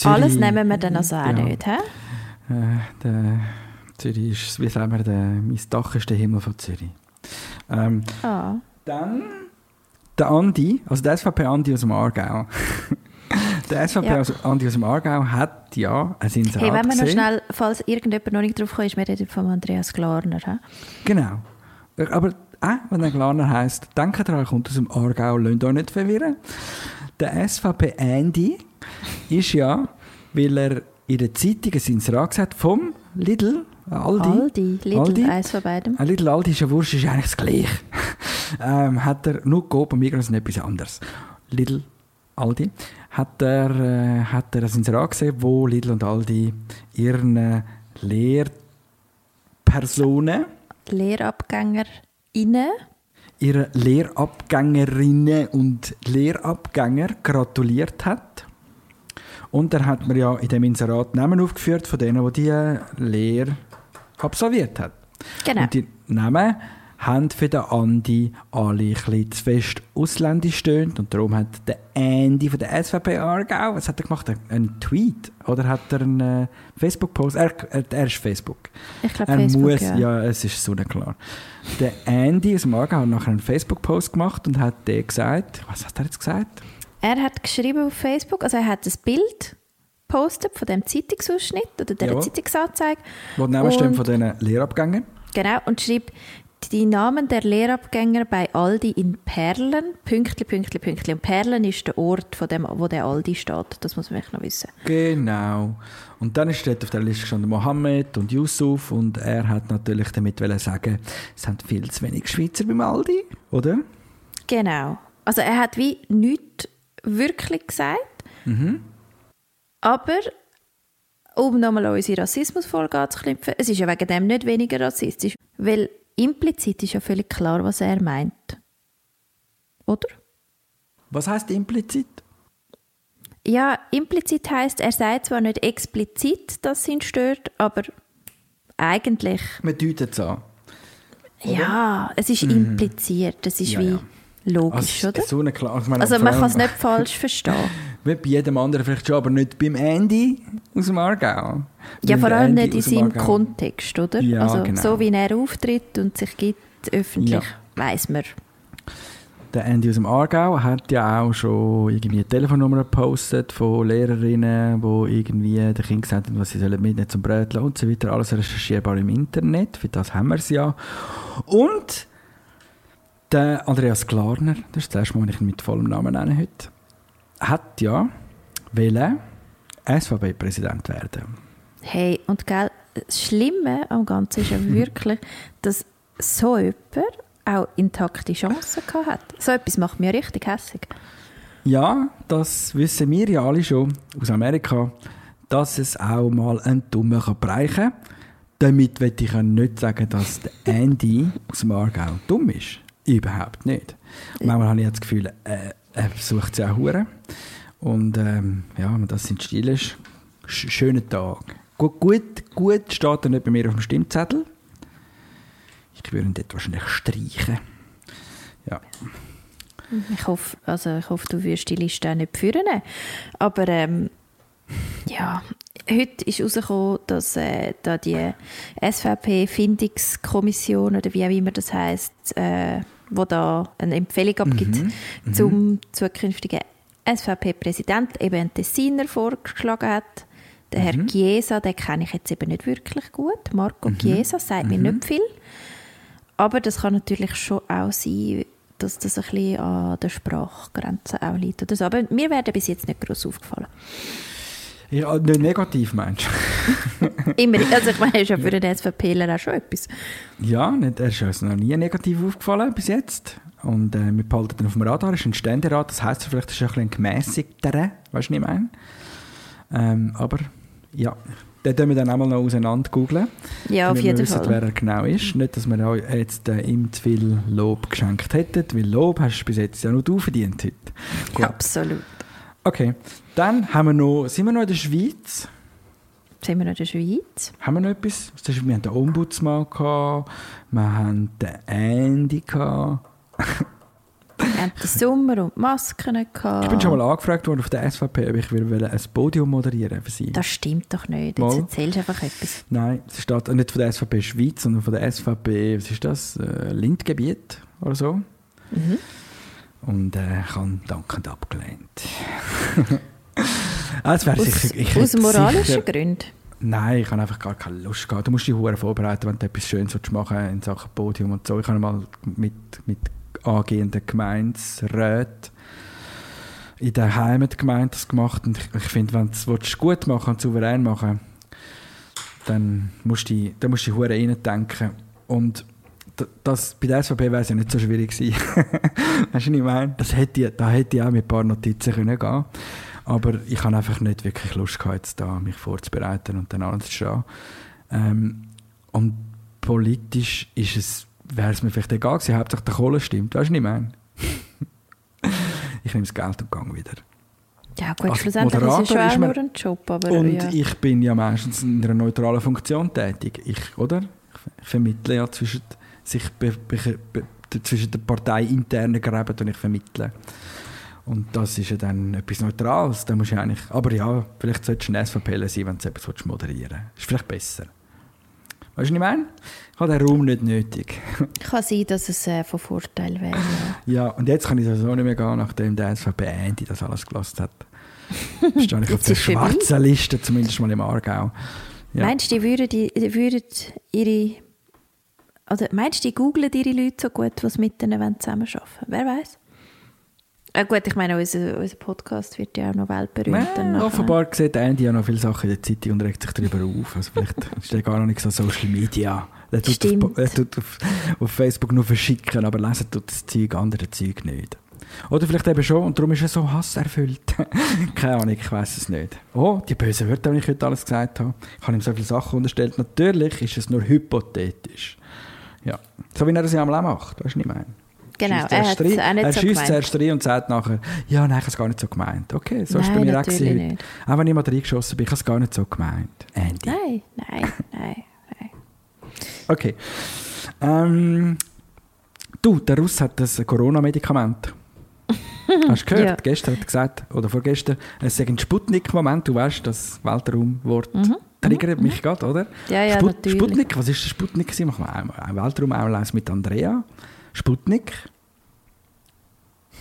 Alles Zürich- nehmen wir dann also auch ja, nicht, hä? Äh, der Zürich ist, wie sagen wir, der, mein Dach ist der Himmel von Zürich. Ähm, Ah. Dann der Andi, also der SVP Andi aus dem Aargau. [LAUGHS] [LAUGHS] der SVP Ja. aus- Andi aus dem Aargau hat ja ein Inserat Hey, wenn wir noch gesehen. schnell, falls irgendjemand noch nicht drauf kommt, ist, wir reden von Andreas Glarner. Hä? Genau. Aber äh, wenn der Glarner heisst, denkt daran, er kommt aus dem Aargau, lasst euch nicht verwirren. Der SVP Andy ist ja, weil er in der Zeitung ein Inserat gesagt vom Lidl, Aldi. Aldi, Lidl, Aldi. eins von beiden. Ein Lidl Aldi ist ja wurscht, ist eigentlich das Gleiche. [LAUGHS] ähm, hat er nur Coop und Migros und etwas anderes. Lidl Aldi hat er, äh, hat er ein Inserat gesehen, wo Lidl und Aldi ihren äh, Lehrpersonen LehrabgängerInnen. ihre Lehrabgängerinnen und Lehrabgänger gratuliert hat. Und er hat mir ja in dem Inserat Namen aufgeführt von denen, die diese Lehre absolviert hat. Genau. Und die Namen haben für den Andi alle ein bisschen zu fest ausländisch stöhnt und darum hat der Andy von der SVP Aargau, was hat er gemacht? Einen Tweet? Oder hat er einen äh, Facebook-Post? Er, er, er ist Facebook. Ich glaube, Er Facebook, muss, ja. ja. es ist so klar. Der Andy aus dem Aargau hat nachher einen Facebook-Post gemacht und hat der gesagt, was hat er jetzt gesagt? Er hat geschrieben auf Facebook, also er hat ein Bild gepostet von dem Zeitungsausschnitt oder der. Zeitungsanzeige. Wo die Und- von diesen Lehrabgängen. Genau, und schreibt die Namen der Lehrabgänger bei Aldi in Perlen, Pünktli, Pünktli, Pünktli. Und Perlen ist der Ort, von dem, wo der Aldi steht. Das muss man noch wissen. Genau. Und dann steht auf der Liste gestanden Mohammed und Yusuf und er hat natürlich damit sagen, es sind viel zu wenig Schweizer beim Aldi, oder? Genau. Also er hat wie nichts wirklich gesagt. Aber um nochmal an unsere Rassismusfolge anzuknüpfen, es ist ja wegen dem nicht weniger rassistisch. Weil implizit ist ja völlig klar, was er meint. Oder? Was heißt implizit? Ja, implizit heißt, er sagt zwar nicht explizit, dass es ihn stört, aber eigentlich. Man deutet es an. Ja, es ist impliziert, das ist Mhm. Ja, wie ja. logisch, Also, oder? so eine klar, ich meine, Also man kann es nicht falsch verstehen. [LAUGHS] Wie bei jedem anderen vielleicht schon, aber nicht beim Andy aus dem Aargau. Ja, vor allem Andy nicht in seinem Kontext, oder? Ja, also genau. so wie er auftritt und sich gibt öffentlich, Ja. weiß man. Der Andy aus dem Aargau hat ja auch schon irgendwie Telefonnummern gepostet von Lehrerinnen, die irgendwie den Kindern gesagt haben, was sie sollen mitnehmen zum Brötchen und so weiter. Alles recherchierbar im Internet, für das haben wir es ja. Und der Andreas Klarner, das ist das erste Mal, ich ihn mit vollem Namen nenne heute, hat ja wollen SVP-Präsident werden. Hey, und gell, das Schlimme am Ganzen ist ja [LAUGHS] wirklich, dass so jemand auch intakte Chancen hat. So etwas macht mich richtig hässig. Ja, das wissen wir ja alle schon aus Amerika, dass es auch mal einen Dummen kann bereichen kann. Damit will ich ja nicht sagen, dass der Andy aus dem Aargau dumm ist. Überhaupt nicht. Manchmal habe ich das Gefühl, äh, er versucht es auch hure. Und ähm, ja, wenn das sein Stil ist, sch schönen Tag. Gut, gut, gut steht er nicht bei mir auf dem Stimmzettel. Ich würde ihn dort wahrscheinlich streichen. Ja. Ich hoffe, also ich hoffe, du wirst die Liste auch nicht führen. Aber ähm, ja, heute ist herausgekommen, dass äh, da die SVP-Findungskommission oder wie auch immer das heisst, äh, wo da eine Empfehlung abgibt zum zukünftigen SVP-Präsident, eben einen Tessiner vorgeschlagen hat. Der Herr Chiesa, den kenne ich jetzt eben nicht wirklich gut. Marco Chiesa sagt mir nicht viel. Aber das kann natürlich schon auch sein, dass das ein bisschen an der Sprachgrenze auch liegt. Oder so. Aber mir wäre bis jetzt nicht groß aufgefallen. Ja nicht negativ, meinst du? [LAUGHS] Immer, also ich meine, ist ja für den SVPler auch schon etwas. Ja, nicht, er ist uns noch nie negativ aufgefallen bis jetzt. Und äh, wir behalten ihn auf dem Radar. Er ist ein Ständerat, das heisst, vielleicht ist er ein bisschen gemäßigter, weißt du, was ich meine? Ähm, aber ja, den können wir dann auch mal noch auseinander googeln. Ja, auf damit wir jeden wissen, Fall. wer er genau ist. Nicht, dass wir auch jetzt äh, ihm zu viel Lob geschenkt hätten, weil Lob hast du bis jetzt ja nur du verdient heute. Gut. Absolut. Okay, dann haben wir noch, sind wir noch in der Schweiz? Sind wir noch in der Schweiz? Haben wir noch etwas? Das ist- Wir haben den Ombudsmann, gehabt, wir haben den Andy. Gehabt. Wir haben den Sommer und die Masken gehabt. Ich bin schon mal angefragt worden auf der SVP, ob ich will ein Podium moderieren für sie. Das stimmt doch nicht. Jetzt Mal. erzählst du einfach etwas. Nein, es steht nicht von der SVP Schweiz, sondern von der SVP, was ist das? Äh, Lindgebiet oder so. Mhm. Und äh, ich habe dankend abgelehnt. [LAUGHS] ah, wäre Aus, sicher, ich aus moralischen sicher- Gründen. Nein, ich habe einfach gar keine Lust gehabt. Du musst dich hure vorbereiten, wenn du etwas Schönes willst machen in Sachen Podium und so. Ich habe mal mit, mit angehenden Gemeinsräten in der Heimatgemeinde das gemacht und ich, ich finde, wenn du es willst gut machen und souverän machen dann musst du dich- dann musst du hure reindenken und das, bei der SVP wäre es ja nicht so schwierig gewesen. [LAUGHS] weißt du, was ich meine? Das hätte, ich- da hätte ich auch mit ein paar Notizen können gehen aber ich habe einfach nicht wirklich Lust gehabt, jetzt da mich vorzubereiten und dann anzustehen. Ähm, und politisch ist es, wäre es mir vielleicht egal gewesen, hauptsächlich der Kohle stimmt. Weißt du, was ich meine? [LAUGHS] ich nehme das Geld und gehe wieder. Ja gut, Als schlussendlich ist es Moderator schon nur ein Job. Aber Und ja. ich bin ja meistens in einer neutralen Funktion tätig. Ich, oder? Ich vermittle ja zwischen, sich be, be, be, zwischen den parteiinternen Gräben vermittle. Und das ist ja dann etwas Neutrales. Da musst du eigentlich, aber ja, vielleicht solltest du ein SVP sein, wenn du etwas moderieren willst. Ist vielleicht besser. Weißt du, was ich meine? Ich habe den Raum nicht nötig. [LAUGHS] Kann sein, dass es äh, von Vorteil wäre. Ja. und jetzt kann ich sowieso nicht mehr gehen, nachdem der SVP Andy das alles gelassen hat. Stehe ich auf der schwarzen Liste, zumindest mal im Aargau. Ja. Meinst du, die würden, die, die würden ihre. Oder meinst du, die googlen ihre Leute so gut, was mit wollen zusammenarbeiten Wer weiß? Ah, gut, ich meine, unser, unser Podcast wird ja auch noch weltberühmt. nachher. offenbar sieht Andy ja noch viele Sachen in der Zeitung und regt sich darüber auf. Also vielleicht [LAUGHS] ist er gar noch nicht so Social Media. Er tut, auf, er tut auf, auf Facebook nur verschicken, aber lesen tut das Zeug, andere Zeug nicht. Oder vielleicht eben schon und darum ist er so hasserfüllt. [LAUGHS] Keine Ahnung, ich weiß es nicht. Oh, die bösen Wörter, die ich heute alles gesagt habe. Ich habe ihm so viele Sachen unterstellt. Natürlich ist es nur hypothetisch. Ja. So wie er es ja auch macht, weißt du, was ich meine? Genau, er rein- auch nicht er so gemeint. zuerst rein und sagt nachher, ja, nein, ich habe es gar nicht so gemeint. Okay, so ist es bei Nein, mir auch natürlich gewesen nicht. Auch wenn ich mal reingeschossen bin, ich habe es gar nicht so gemeint. Andy. Nein, nein, nein, nein. Okay. Ähm, du, der Russ hat das Corona-Medikament. [LAUGHS] Hast du gehört? Ja. Gestern hat er gesagt, oder vorgestern, es sei ein Sputnik-Moment. Du weißt, das Weltraumwort triggert mich gerade, oder? Mhm. Ja, ja, natürlich. Sputnik, was ist Sputnik? Machen wir ein, ein Weltraumaulaus mit Andrea. Sputnik.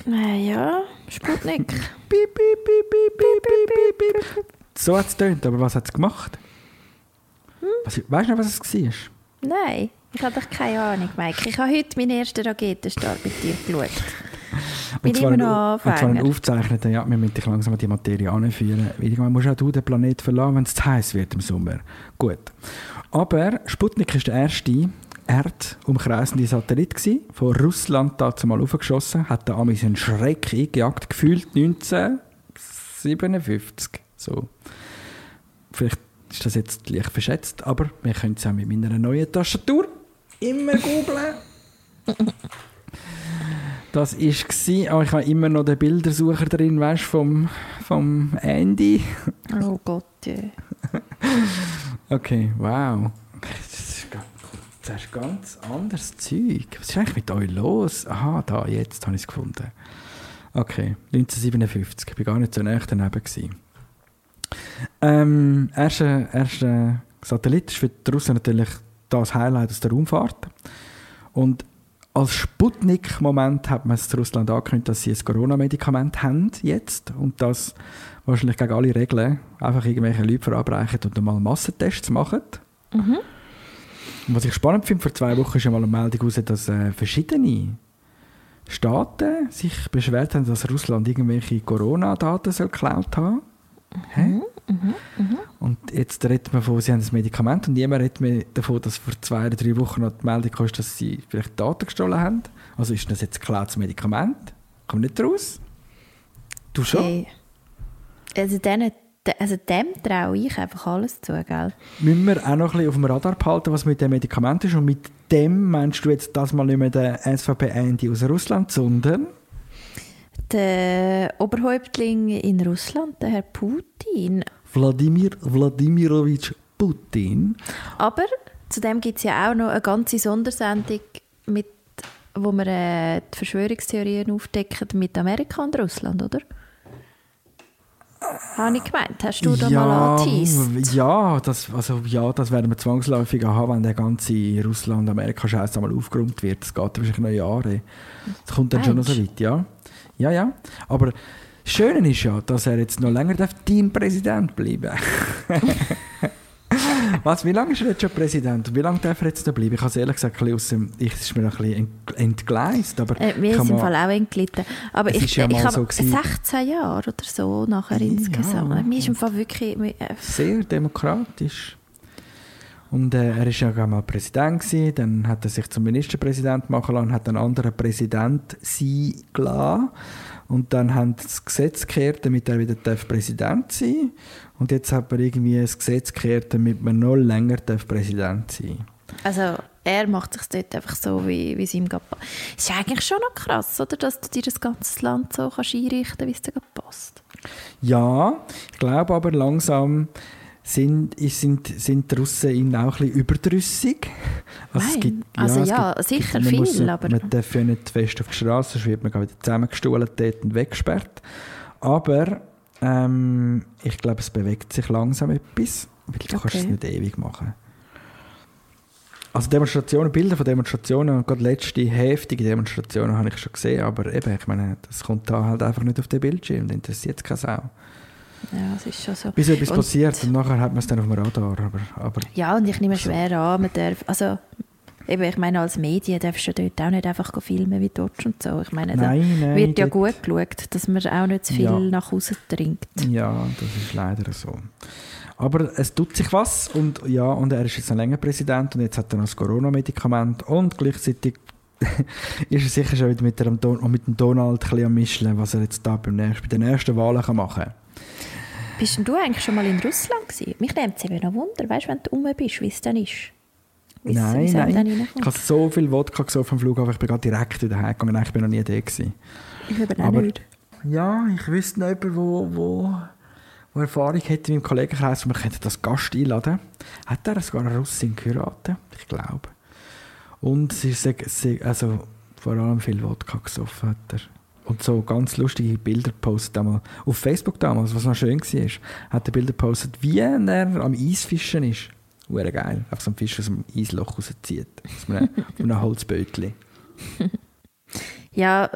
Naja, Sputnik. [LAUGHS] Piep, piep, piep, piep, piep, piep, piep. So hat es getönt, aber was hat es gemacht? Hm? Was, weißt du noch, was es war? Nein, ich habe doch keine Ahnung, Mike. Ich habe heute meinen ersten Raketenstart mit dir geschaut. Und zwar noch Und zwar ein Anfänger. aufgezeichneter, ja, wir müssen dich langsam an die Materie anführen. Irgendwann musst auch du den Planet verlassen, wenn es zu heiß wird im Sommer. Gut. Aber Sputnik war der erste erdumkreisende Satellit gewesen, von Russland dazu mal aufgeschossen, hat da Amis einen Schreck eingejagt, gefühlt 1957. So. Vielleicht ist das jetzt leicht verschätzt, aber wir können es auch mit meiner neuen Tastatur immer googeln. [LAUGHS] Das war, aber ich habe immer noch den Bildersucher drin, weißt du, vom, vom Andy. Oh Gott, ja. [LAUGHS] Okay, wow. Das ist, das ist ganz anderes Zeug. Was ist eigentlich mit euch los? Aha, da, jetzt habe ich es gefunden. Okay, 1957. Ich war gar nicht so nah daneben. Gewesen. Ähm, erster, erster Satellit ist für Russen natürlich das Highlight aus der Raumfahrt. Und als Sputnik-Moment hat man es Russland angekündigt, dass sie ein Corona-Medikament haben jetzt und das wahrscheinlich gegen alle Regeln einfach irgendwelche Leute verabreichen und mal Massentests machen. Und was ich spannend finde, vor zwei Wochen ist ja mal eine Meldung raus, dass äh, verschiedene Staaten sich beschwert haben, dass Russland irgendwelche Corona-Daten soll geklaut haben. Hä? Und jetzt redet man davon, sie haben ein Medikament und niemand redet mehr davon, dass vor zwei oder drei Wochen noch die Meldung kam, dass sie vielleicht Daten gestohlen haben. Also ist das jetzt ein geklautes Medikament? Kommt nicht raus? Du schon? Hey. Also, denen, also dem traue ich einfach alles zu, gell? Müssen wir auch noch ein bisschen auf dem Radar behalten, was mit dem Medikament ist. Und mit dem meinst du jetzt das mal nicht mehr den SVP-Andy aus Russland, sondern Der Oberhäuptling in Russland, der Herr Putin. Wladimir Wladimirovich Putin. Aber zudem gibt es ja auch noch eine ganze Sondersendung, mit, wo wir äh, die Verschwörungstheorien aufdecken mit Amerika und Russland, oder? Habe ich gemeint. Hast du da mal angeteased? ja, das, also, ja, das werden wir zwangsläufig haben, wenn der ganze Russland-Amerika-Scheiß einmal aufgeräumt wird. Das geht wahrscheinlich noch Jahre. Das kommt dann schon noch so weit, ja. Ja, ja. Aber das Schöne ist ja, dass er jetzt noch länger Teampräsident bleiben [LAUGHS] Was, wie lange ist er jetzt schon Präsident? Und wie lange darf er jetzt noch bleiben? Ich habe es ehrlich gesagt ein bisschen aus dem, ich, es ist mir noch ein bisschen ent- entgleist. Aber Äh, mir ist im Fall auch entglitten. Aber ich, ja ich habe so gewesen. 16 Jahre oder so nachher Ja. insgesamt. Mir ist im Fall wirklich... Äh, sehr demokratisch. Und äh, er ist ja auch mal Präsident gewesen, dann hat er sich zum Ministerpräsident machen lassen, hat einen anderen Präsident sein gelassen. Und dann haben das Gesetz gekehrt, damit er wieder darf Präsident sein Und jetzt hat man irgendwie das Gesetz gekehrt, damit man noch länger darf Präsident sein Also er macht sich dort einfach so, wie, wie es ihm passt. Es ist eigentlich schon noch krass, oder? dass du dir das ganze Land so kannst einrichten kannst, wie es dir passt. Ja, ich glaube aber langsam sind, sind, sind die Russen ihnen auch ein bisschen überdrüssig. Nein, also ja, sicher man viel, muss, aber- Man darf ja nicht fest auf die Straße, sonst wird man wieder zusammengestohlen dort und weggesperrt. Aber ähm, ich glaube, es bewegt sich langsam etwas, weil du kannst es Okay. nicht ewig machen. Also Demonstrationen, Bilder von Demonstrationen, und gerade letzte heftige Demonstrationen habe ich schon gesehen, aber eben, ich meine, das kommt da halt einfach nicht auf den Bildschirm, das interessiert keine Sau. Ja, es ist schon so. Bis etwas Und- passiert und nachher hat man es dann auf dem Radar. Aber, aber Ja, und ich nehme schwer an, man darf, also eben, ich meine, als Medien darfst du dort auch nicht einfach filmen wie dort und so. Ich meine, da nein, nein. wird ja gut geschaut, dass man auch nicht zu viel Ja. nach Hause trinkt. Ja, das ist leider so. Aber es tut sich was und ja, und er ist jetzt noch länger Präsident und jetzt hat er noch das Corona-Medikament und gleichzeitig [LAUGHS] ist er sicher schon wieder mit, dem, Donald ein bisschen am Mischeln, was er jetzt da beim nächsten, bei den ersten Wahlen kann machen kann. Bist denn du eigentlich schon mal in Russland gewesen? Mich nimmt es eben noch Wunder, weißt du, wenn du rum bist, wie es dann ist. Wie Nein, nein. Ich habe so viel Wodka gesoffen am Flughafen, ich bin gerade direkt wieder heimgegangen. Nein, ich bin noch nie da gewesen. Ich eben auch Aber- nicht. Ja, ich wüsste noch jemanden, wo, wo, wo Erfahrung hätte in meinem Kollegenkreis, wo wir könnten das Gast einladen Hat er sogar eine Russin geheiratet? Ich glaube. Und sehr, sehr, also vor allem viel Wodka gesoffen hat er. Und so ganz lustige Bilder postet einmal. Auf Facebook damals, was noch schön war, hat er Bilder postet, wie er am Eisfischen ist. Wäre geil. Einfach so ein Fisch aus dem Eisloch rauszieht. Aus einem, [LAUGHS] einem Holzbötchen. [LAUGHS] Ja,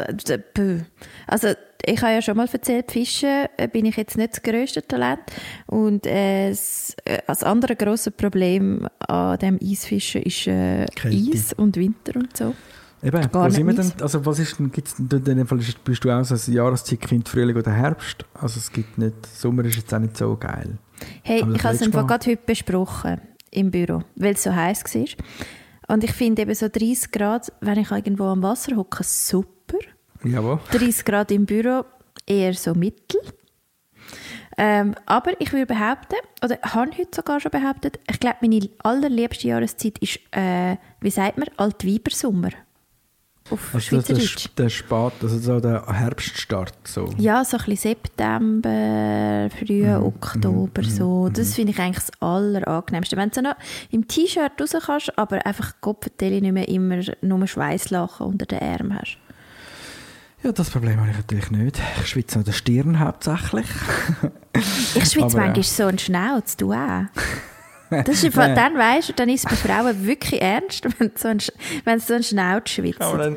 also ich habe ja schon mal erzählt, Fischen äh, bin ich jetzt nicht das grösste Talent. Und äh, das, äh, das andere grosse Problem an dem Eisfischen ist äh, Eis und Winter und so. Eben, Gar wo sind wir denn, also was ist denn, gibt's in dem Fall ist- bist du auch so ein Jahreszeitkind Frühling oder Herbst? Also es gibt nicht, Sommer ist jetzt auch nicht so geil. Hey, ich habe es Mal- gerade heute besprochen im Büro, weil es so heiß war. Und ich finde eben so 30 Grad, wenn ich irgendwo am Wasser hocke, super. Jawohl. 30 Grad im Büro eher so mittel. Ähm, aber ich würde behaupten, oder habe heute sogar schon behauptet, ich glaube, meine allerliebste Jahreszeit ist, äh, wie sagt man, Altweibersommer. Auf Also das, Schweizerdeutsch. der, der Spat, also so der Herbststart. So. Ja, so ein bisschen September, früh Mhm, Oktober, so. Das finde ich eigentlich das Allerangenehmste. Wenn du so noch im T-Shirt raus kannst, aber einfach Kopfverteile nicht mehr immer nur Schweißlachen unter den Armen hast. Ja, das Problem habe ich natürlich nicht. Ich schwitze an der Stirn hauptsächlich. Ich schwitze äh, manchmal so einen Schnauz, du auch. [LAUGHS] Das ist Fall, dann weißt du, dann ist es bei Frauen wirklich ernst, [LAUGHS] wenn sie so wenn sie so einen Schnauz schwitzen. Aber dann,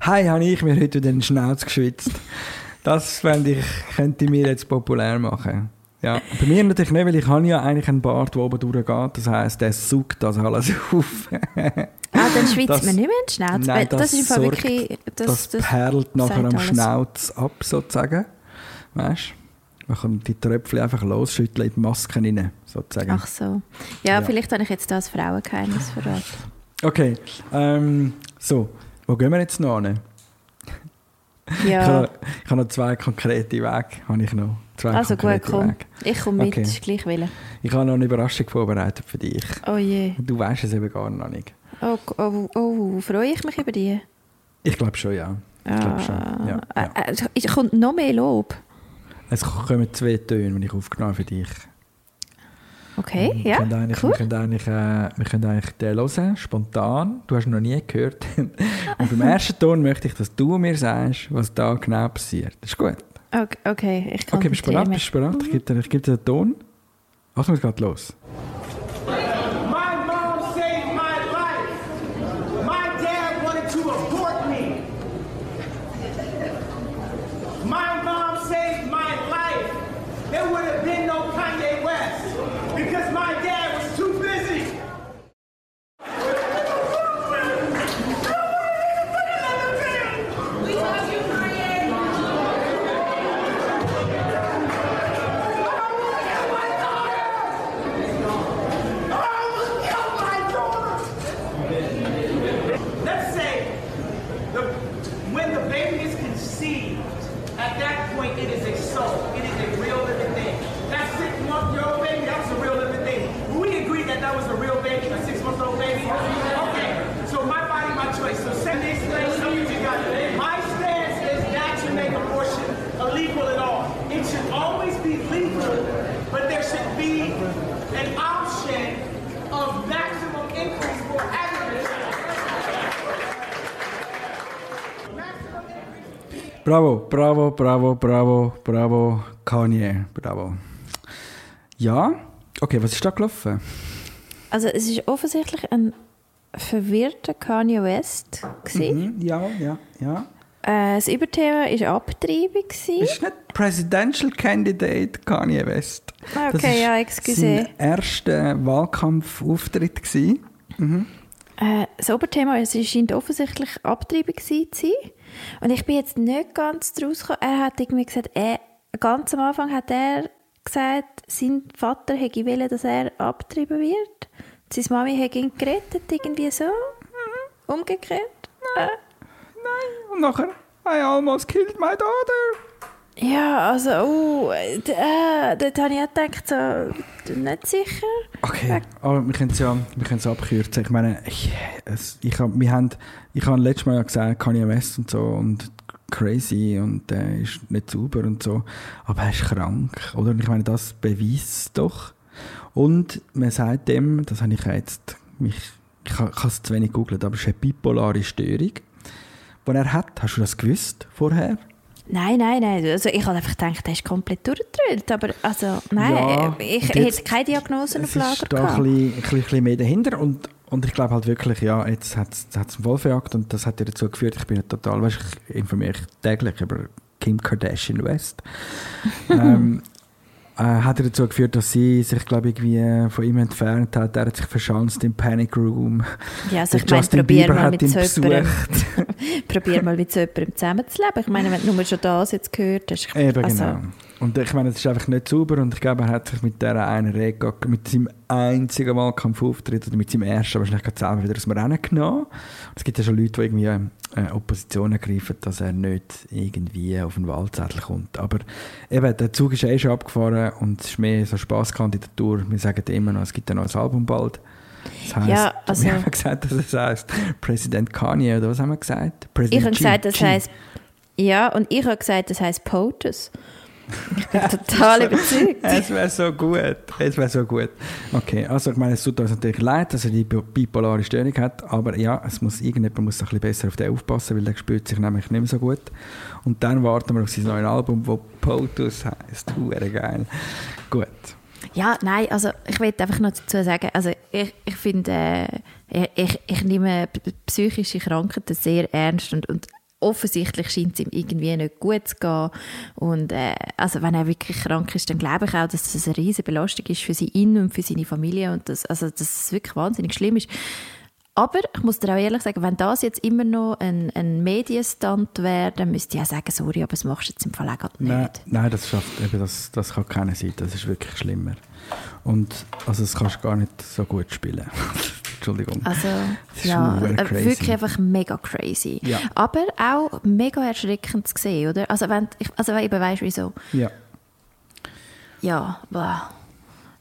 hi, habe ich mir heute den Schnauz geschwitzt. Das fände ich, könnte ich mir jetzt populär machen. Ja, bei mir natürlich nicht, weil ich habe ja eigentlich einen Bart, der oben durchgeht. Das heisst, der saugt das alles [LAUGHS] auf. Ah, dann schwitzt Das- man nicht mehr einen Schnauz. Nein, das, das ist sorgt- wirklich... Das, Das, perlt nachher am. Schnauz ab, sozusagen. Weißt du? Man kann die Tröpfchen einfach losschütteln in die Masken rein, sozusagen. Ach so. Ja, Ja. vielleicht habe ich jetzt das Frauengeheimnis verraten. Okay, ähm, so, wo gehen wir jetzt noch hin? Ich, Ja, habe, ich habe noch zwei konkrete Wege. Habe ich noch. Zwei also gut, komm. Wege. Ich komme mit, Okay. ist gleich willen. Ich habe noch eine Überraschung vorbereitet für dich. Oh je. Du weißt es eben gar noch nicht. Oh, oh, oh, freue ich mich über die. Ich glaube schon, ja. Ich glaube schon. Ja, Ah, ja. äh, äh, kommt noch mehr Lob. Es kommen zwei Töne, die ich aufgenommen für dich. Okay, wir ja, cool. wir, können eigentlich, äh, wir können eigentlich den hören, spontan. Du hast ihn noch nie gehört. [LAUGHS] Und beim ersten Ton möchte ich, dass du mir sagst, was da genau passiert. Das ist gut. Okay, okay ich kann Okay, bist du bereit? Bist du bereit? Ich gebe dir, ich gebe dir den Ton. Achtung, es geht los. Bravo, bravo, bravo, bravo, bravo, Kanye, bravo. Ja, okay, was ist da gelaufen? Also es ist offensichtlich ein verwirrter Kanye West. Mhm, ja, ja, ja. Äh, das Überthema war Abtreibung. gewesen. Ist nicht Presidential Candidate Kanye West. Ah, Das okay, ist ja, excuse. Sein erster Wahlkampfauftritt gewesen. Äh, das Oberthema es scheint offensichtlich Abtreibung zu sein. Und ich bin jetzt nicht ganz draus gekommen. Er hat irgendwie gesagt, er, ganz am Anfang hat er gesagt, sein Vater hätte wollen, dass er abgetrieben wird. Seine Mami hätte ihn gerettet, irgendwie so. Umgekehrt. Äh. Und nachher, I almost killed my daughter. Ja, also, oh, äh, äh, dort habe ich auch gedacht, so, nicht sicher. Okay, aber wir können es ja wir können es abkürzen. Ich meine, ich, es, ich hab, wir haben, ich habe letztes Mal ja gesagt, Kanye West und so und crazy und er ist nicht sauber und so, aber er ist krank, oder? Und ich meine, das beweist doch. Und man sagt dem, das habe ich jetzt mich ich habe es zu wenig gegoogelt, aber es ist eine bipolare Störung, die er hat. Hast du das gewusst vorher? Nein, nein, nein. Also ich habe einfach gedacht, der ist komplett durchgedreht. Aber also, nein, Ja, ich, und ich hätte keine Diagnose auf Lager ist da gehabt. ein bisschen, ein mehr dahinter und, und ich glaube halt wirklich, ja, jetzt hat es einen Wolfjagd und das hat ja dazu geführt, ich bin ja total, weißt, ich informiere mich täglich über Kim Kardashian West. [LAUGHS] ähm, äh, hat ja dazu geführt, dass sie sich, glaube ich, irgendwie von ihm entfernt hat. Er hat sich verschanzt im Panic Room. Ja, also ich meine, probier mal, hat mit ihn so jemandem, besucht. [LAUGHS] probier mal mit so jemandem zusammenzuleben. Ich meine, wenn du nur schon das jetzt gehört hast. ich- Eben, also, genau. Und ich meine, es ist einfach nicht sauber und ich glaube, er hat sich mit dieser einen Rede, mit seinem einzigen Wahlkampfauftritt oder mit seinem ersten wahrscheinlich gerade selber wieder aus dem Rennen genommen. Es gibt ja schon Leute, die irgendwie äh, Opposition ergreifen, dass er nicht irgendwie auf den Wahlzettel kommt. Aber eben, der Zug ist eh schon abgefahren und es ist mehr so Spaßkandidatur. Wir sagen immer noch, es gibt ja noch ein Album bald. Das heisst, Ja, also- wir haben gesagt, dass es heisst Präsident Kanye, oder was haben wir gesagt? ich Präsident habe gesagt, das heisst. Ja, und ich habe gesagt, das heisst POTUS. [LAUGHS] Ich bin total überzeugt. Es wäre so gut. Es wäre so gut. Okay, also ich meine, es tut uns natürlich leid, dass er die bi- bipolare Störung hat, aber ja, es muss, irgendjemand muss ein bisschen besser auf den aufpassen, weil der spürt sich nämlich nicht mehr so gut. Und dann warten wir auf sein neues Album, das POTUS heisst. Hure geil. Gut. Ja, nein, also ich will einfach noch dazu sagen, also ich, ich finde, äh, ich, ich, nehme psychische Krankheiten sehr ernst und, und offensichtlich scheint es ihm irgendwie nicht gut zu gehen und äh, also wenn er wirklich krank ist, dann glaube ich auch, dass das eine riesige Belastung ist für sie ihn und für seine Familie und das, also dass es wirklich wahnsinnig schlimm ist. Aber ich muss dir auch ehrlich sagen, wenn das jetzt immer noch ein, ein Medienstand wäre, dann müsste ich auch sagen, sorry, aber das machst du jetzt im Fall auch nicht. Nein, nein das, schafft, eben, das, das kann keiner sein. Das ist wirklich schlimmer. Und also das kannst du gar nicht so gut spielen. [LAUGHS] Entschuldigung. Also, ja, äh, wirklich einfach mega crazy. Ja. Aber auch mega erschreckend zu sehen, oder? Also, wenn, ich, also eben weißt, wieso, ja. ja, boah,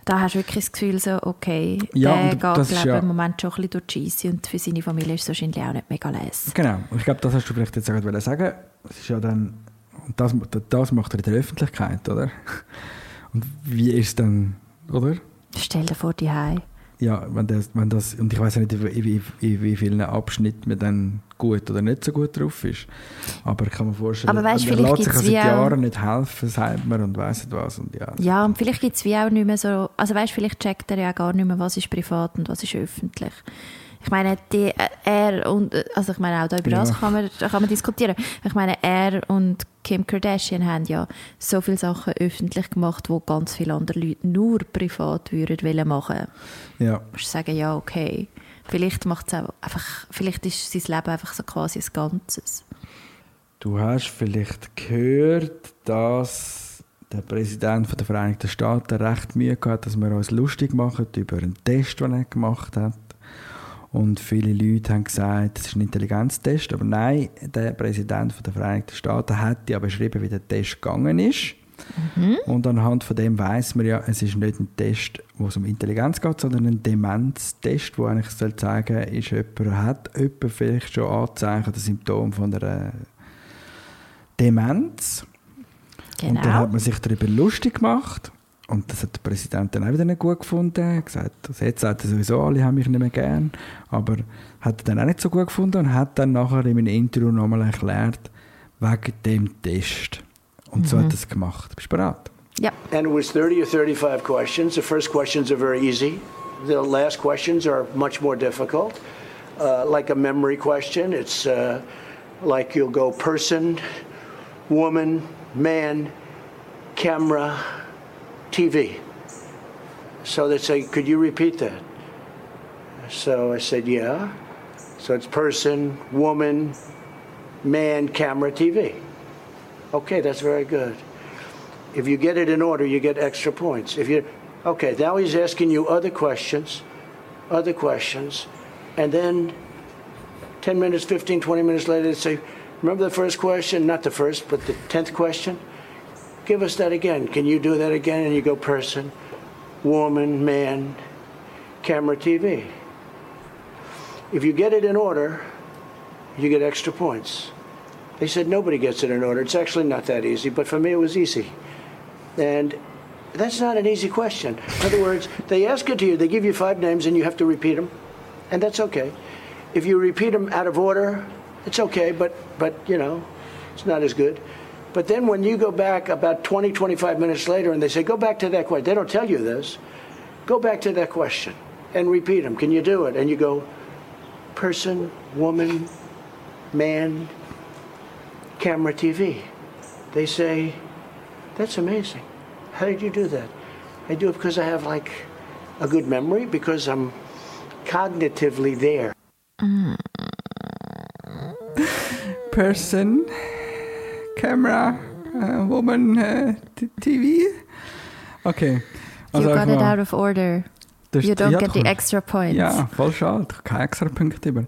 da hast du wirklich das Gefühl, so, okay, Ja, der geht, ist ja- im Moment schon ein bisschen durch die Scheisse und für seine Familie ist es wahrscheinlich auch nicht mega lässig. Genau. Und ich glaube, das hast du vielleicht jetzt auch gerade sagen. Es ist ja dann, und das, das macht er in der Öffentlichkeit, oder? [LAUGHS] Und wie ist es dann, oder? Stell dir vor, die Hause. Ja, wenn das, wenn das, und ich weiß ja nicht, in wie, in wie vielen Abschnitten man dann gut oder nicht so gut drauf ist. Aber ich kann mir vorstellen, Aber er vielleicht lässt sich ja seit Jahren nicht helfen, sagt man, und weiss nicht was. Und ja, Ja, und vielleicht gibt es wie auch nicht mehr so, also weißt, vielleicht checkt er ja gar nicht mehr, was ist privat und was ist öffentlich. Ich meine, die, äh, er und, äh, also ich meine auch da über Ja. kann man, kann man diskutieren. Ich meine, er und Kim Kardashian haben ja so viele Sachen öffentlich gemacht, wo ganz viele andere Leute nur privat würden wollen machen. ja. Du sagen, ja, okay. Vielleicht macht auch einfach, vielleicht ist sein Leben einfach so quasi ein Ganzes. Du hast vielleicht gehört, dass der Präsident der Vereinigten Staaten recht Mühe gehabt hat, dass wir uns lustig machen über einen Test, den er gemacht hat. Und viele Leute haben gesagt, das ist ein Intelligenztest. Aber nein, der Präsident der Vereinigten Staaten hat ja beschrieben, wie der Test gegangen ist. Und anhand von dem weiß man ja, es ist nicht ein Test, wo es um Intelligenz geht, sondern ein Demenztest, wo eigentlich soll sagen, ist jemand, hat jemand vielleicht schon Anzeichen oder Symptome von einer Demenz. Genau. Und dann hat man sich darüber lustig gemacht. Und das hat der Präsident dann auch wieder nicht gut gefunden. Er hat gesagt, also jetzt sagt er sowieso, alle haben mich nicht mehr gern. Aber hat er dann auch nicht so gut gefunden und hat dann nachher in einem Interview nochmal erklärt, wegen dem Test. Und so hat er es gemacht. Bist du bereit? ja. And it was 30 or 35 questions. The first questions are very easy. The last questions are much more difficult. Uh, like a memory question, it's uh, like you'll go person, woman, man, camera, TV. So they say, Could you repeat that? So I said, Yeah. So it's person, woman, man, camera, TV. Okay, that's very good. If you get it in order, you get extra points. If you okay, now he's asking you other questions, other questions, and then 10 minutes, 15, 20 minutes later, they say, Remember the first question? Not the first, but the 10th question? Give us that again. Can you do that again? And you go person, woman, man, camera, TV. If you get it in order, you get extra points. They said nobody gets it in order. It's actually not that easy, but for me it was easy. And that's not an easy question. In other words, they ask it to you, they give you five names, and you have to repeat them. and that's okay. If you repeat them out of order, it's okay, but, but you know, it's not as good. But then when you go back about 20, 25 minutes later and they say, go back to that question, they don't tell you this, go back to that question and repeat them. Can you do it? And you go, person, woman, man, camera, TV. They say, that's amazing. How did you do that? I do it because I have like a good memory, because I'm cognitively there. [LAUGHS] Person, Camera, äh, Woman, äh, t- TV. Okay. You got it out of order. You don't ja, get the extra points. Ja, voll schade. Keine extra Punkte über.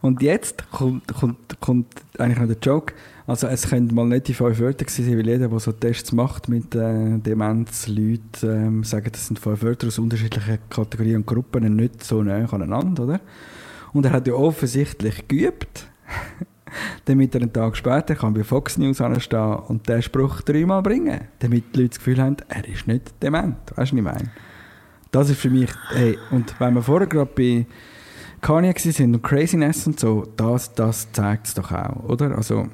Und jetzt kommt, kommt, kommt eigentlich noch der Joke. Also es können mal nicht die fünf Wörter gewesen sein, weil jeder, der so Tests macht mit äh, Demenzleuten, ähm, sagen, das sind fünf Wörter aus unterschiedlichen Kategorien und Gruppen und nicht so nah aneinander, oder? Und er hat ja offensichtlich geübt, damit er einen Tag später kann bei Fox News anstehen und den Spruch dreimal bringen, damit die Leute das Gefühl haben, er ist nicht dement. Weißt du, was ich meine? Das ist für mich, hey, und wenn wir vorher gerade bei Kanye sind und Craziness und so, das, das zeigt es doch auch, oder? Also,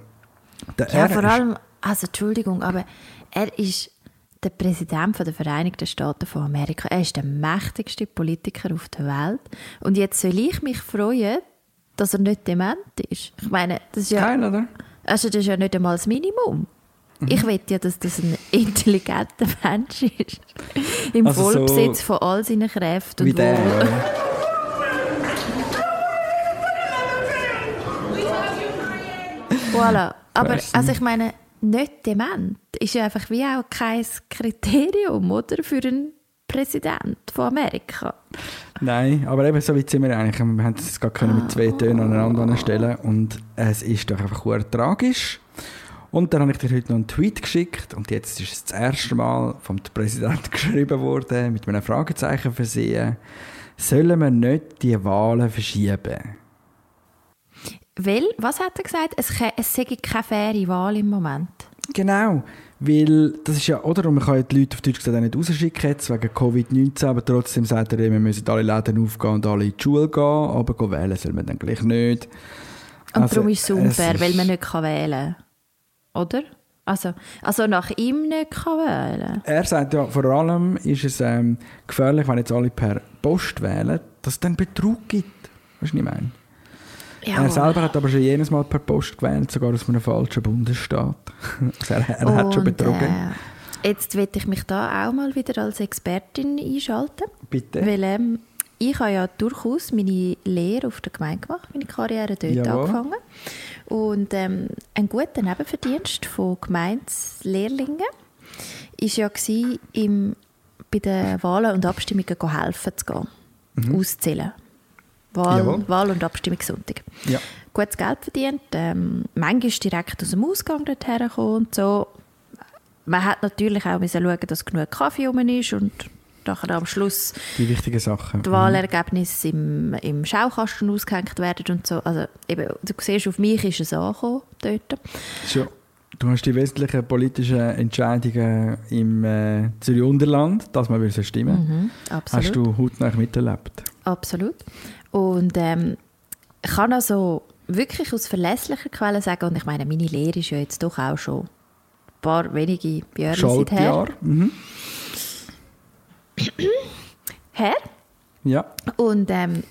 der Ja, vor allem, also Entschuldigung, aber er ist der Präsident von der Vereinigten Staaten von Amerika. Er ist der mächtigste Politiker auf der Welt. Und jetzt soll ich mich freuen, dass er nicht dement ist. Ich meine, das ist ja, Geil, oder? also das ist ja nicht einmal das Minimum. Mhm. Ich will ja, dass das ein intelligenter Mensch ist. Im Also so Vollbesitz von all seinen Kräften. Und der. Voilà. Aber also ich meine, nicht dement ist ja einfach wie auch kein Kriterium, oder? Für einen Präsident von Amerika. Nein, aber eben so weit sind wir eigentlich. Wir haben es gerade können mit zwei Tönen aneinander stellen und es ist doch einfach tragisch. Und dann habe ich dir heute noch einen Tweet geschickt und jetzt ist es das erste Mal vom Präsidenten [LAUGHS] geschrieben worden, mit einem Fragezeichen versehen. Sollen wir nicht die Wahlen verschieben? Weil, was hat er gesagt? Es, es sei keine faire Wahl im Moment. Genau, weil das ist ja, oder? Und man kann ja die Leute auf Deutsch gesagt auch nicht rausschicken, jetzt wegen Covid-19, aber trotzdem sagt er, wir müssen alle Läden aufgehen und alle in die Schule gehen, aber gehen wählen soll man dann gleich nicht. Und Also, darum ist es unfair, ist- weil man nicht kann wählen kann. Oder? Also, also nach ihm nicht kann wählen Er sagt ja, vor allem ist es ähm, gefährlich, wenn jetzt alle per Post wählen, dass es dann Betrug gibt. Weißt du, was ich meine? Ja, er selber hat aber schon jedes Mal per Post gewählt, sogar aus einem falschen Bundesstaat. [LAUGHS] also er er hat schon betrogen. Äh, jetzt will ich mich da auch mal wieder als Expertin einschalten. Bitte. Weil ähm, ich habe ja durchaus meine Lehre auf der Gemeinde gemacht, meine Karriere dort Jawohl. angefangen. Und ähm, ein guter Nebenverdienst von Gemeindelehrlingen war ja, gewesen, im, bei den Wahlen und Abstimmungen helfen zu gehen, auszählen. Wahl, Jawohl. Wahl- und Abstimmungssonntag. Ja. Gutes Geld verdient, ähm, manchmal direkt aus dem Ausgang dorthin gekommen und so. Man hat natürlich auch müssen schauen, dass genug Kaffee rum ist und nachher am Schluss Die wichtigen Sachen. die Wahlergebnisse im, im Schaukasten ausgehängt werden und so. Also eben, du siehst, auf mich ist es angekommen dort. Schon. Du hast die wesentlichen politischen Entscheidungen im äh, Zürich Unterland, dass man will so stimmen. Absolut. Hast du hautnah miterlebt? Absolut. Und ähm, ich kann also wirklich aus verlässlichen Quellen sagen, und ich meine, meine Lehre ist ja jetzt doch auch schon ein paar wenige Jahre seither. Mhm. [CLEARS THROAT] Her. Ja. Und ähm,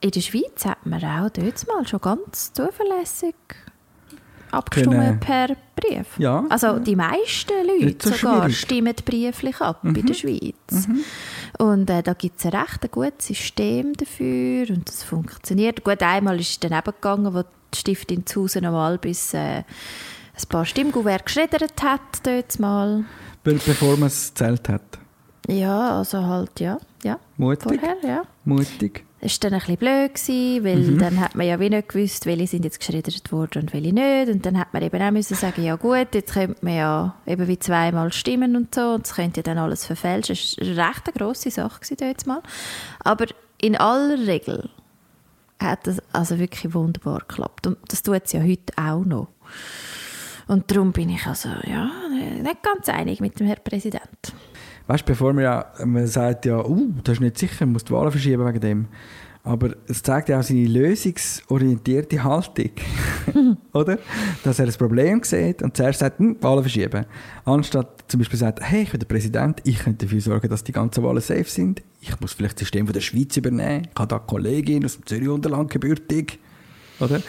in der Schweiz hat man auch dort mal schon ganz zuverlässig abgestimmt per Brief. Ja. Also die meisten Leute so sogar schwierig. stimmen brieflich ab in der Schweiz. Und äh, da gibt es ein recht gutes System dafür und das funktioniert. Gut, einmal ist es daneben gegangen, wo die Stiftung zu Hause nochmal bis äh, ein paar Stimmguvert geschreddert hat dort mal. Be bevor man es gezählt hat. Ja, also halt, ja, ja. Mutig. Vorher, ja. Mutig. War dann ein bisschen blöd, gewesen, weil Mhm. dann hat man ja wie nicht gewusst, welche sind jetzt geschreddert worden und welche nicht. Und dann hat man eben auch müssen sagen, ja gut, jetzt könnte man ja eben wie zweimal stimmen und so und das könnte ja dann alles verfälschen. Das war eine recht grosse Sache gewesen mal. Aber in aller Regel hat das also wirklich wunderbar geklappt. Und das tut es ja heute auch noch. Und darum bin ich also ja, nicht ganz einig mit dem Herrn Präsident. Weißt du, bevor man ja, man sagt ja, uh, das ist nicht sicher, man muss die Wahlen verschieben wegen dem. Aber es zeigt ja auch seine lösungsorientierte Haltung. [LAUGHS] Oder? Dass er ein Problem sieht und zuerst sagt, hm, Wahlen verschieben. Anstatt zum Beispiel sagt, hey, ich bin der Präsident, ich könnte dafür sorgen, dass die ganzen Wahlen safe sind. Ich muss vielleicht das System von der Schweiz übernehmen. Ich habe da eine Kollegin aus dem Zürich Unterland gebürtig. Oder?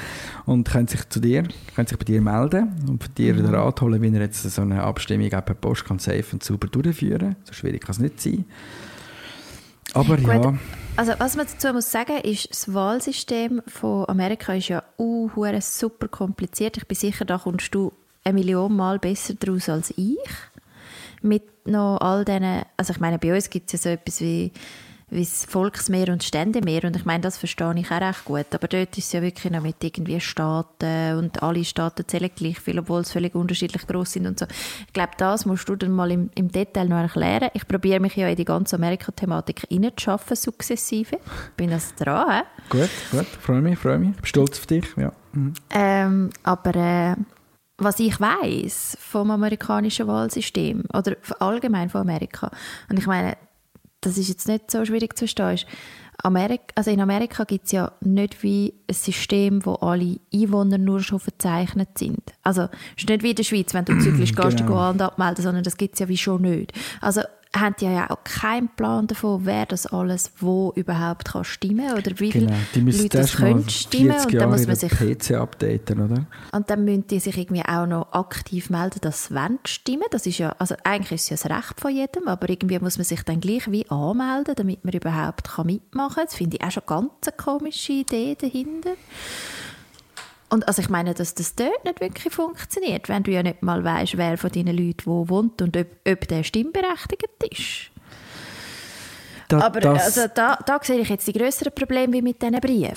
Und können sich zu dir, können sich bei dir melden und von dir den Rat holen, wie er jetzt so eine Abstimmung auch per Post kann safe und sauber durchführen. So schwierig kann es nicht sein. Aber Gut, ja, Also was man dazu muss sagen, ist, das Wahlsystem von Amerika ist ja uh, super kompliziert. Ich bin sicher, da kommst du eine Million Mal besser daraus als ich. Mit noch all diesen, also ich meine, bei uns gibt es ja so etwas wie, wie das Volksmeer und Ständemeer und ich meine, das verstehe ich auch recht gut. Aber dort ist es ja wirklich noch mit irgendwie Staaten und alle Staaten zählen gleich viel, obwohl sie völlig unterschiedlich groß sind und so. Ich glaube, das musst du dann mal im, im Detail noch erklären. Ich probiere mich ja in die ganze Amerika-Thematik reinzuschaffen, sukzessive. Bin das dran, hä? gut, gut, freue mich, freue mich. Ich bin stolz auf dich. Ja. Mhm. Ähm, aber äh, was ich weiß vom amerikanischen Wahlsystem oder allgemein von Amerika, und ich meine, das ist jetzt nicht so schwierig zu verstehen, Amerika, also in Amerika gibt es ja nicht wie ein System, wo alle Einwohner nur schon verzeichnet sind. Also es ist nicht wie in der Schweiz, wenn du zyklisch gehst, [CLEARS THROAT] Genau. genau. und abmelden, sondern das gibt es ja wie schon nicht. Also haben die ja auch keinen Plan davon, wer das alles wo überhaupt kann stimmen oder wie Genau, viele Leute das können stimmen 40 und dann muss man sich PC updaten, oder? und dann müssen die sich irgendwie auch noch aktiv melden, dass sie stimmen. Das ist ja, also eigentlich ist es ja das Recht von jedem, aber irgendwie muss man sich dann gleich wie anmelden, damit man überhaupt kann mitmachen kann. Das finde ich auch schon ganz eine komische Idee dahinter. Und also ich meine, dass das dort nicht wirklich funktioniert, wenn du ja nicht mal weißt, wer von deinen Leuten wo wohnt und ob, ob der stimmberechtigt ist. Da, Aber das, also da, da sehe ich jetzt die größeren Probleme wie mit diesen Briefen.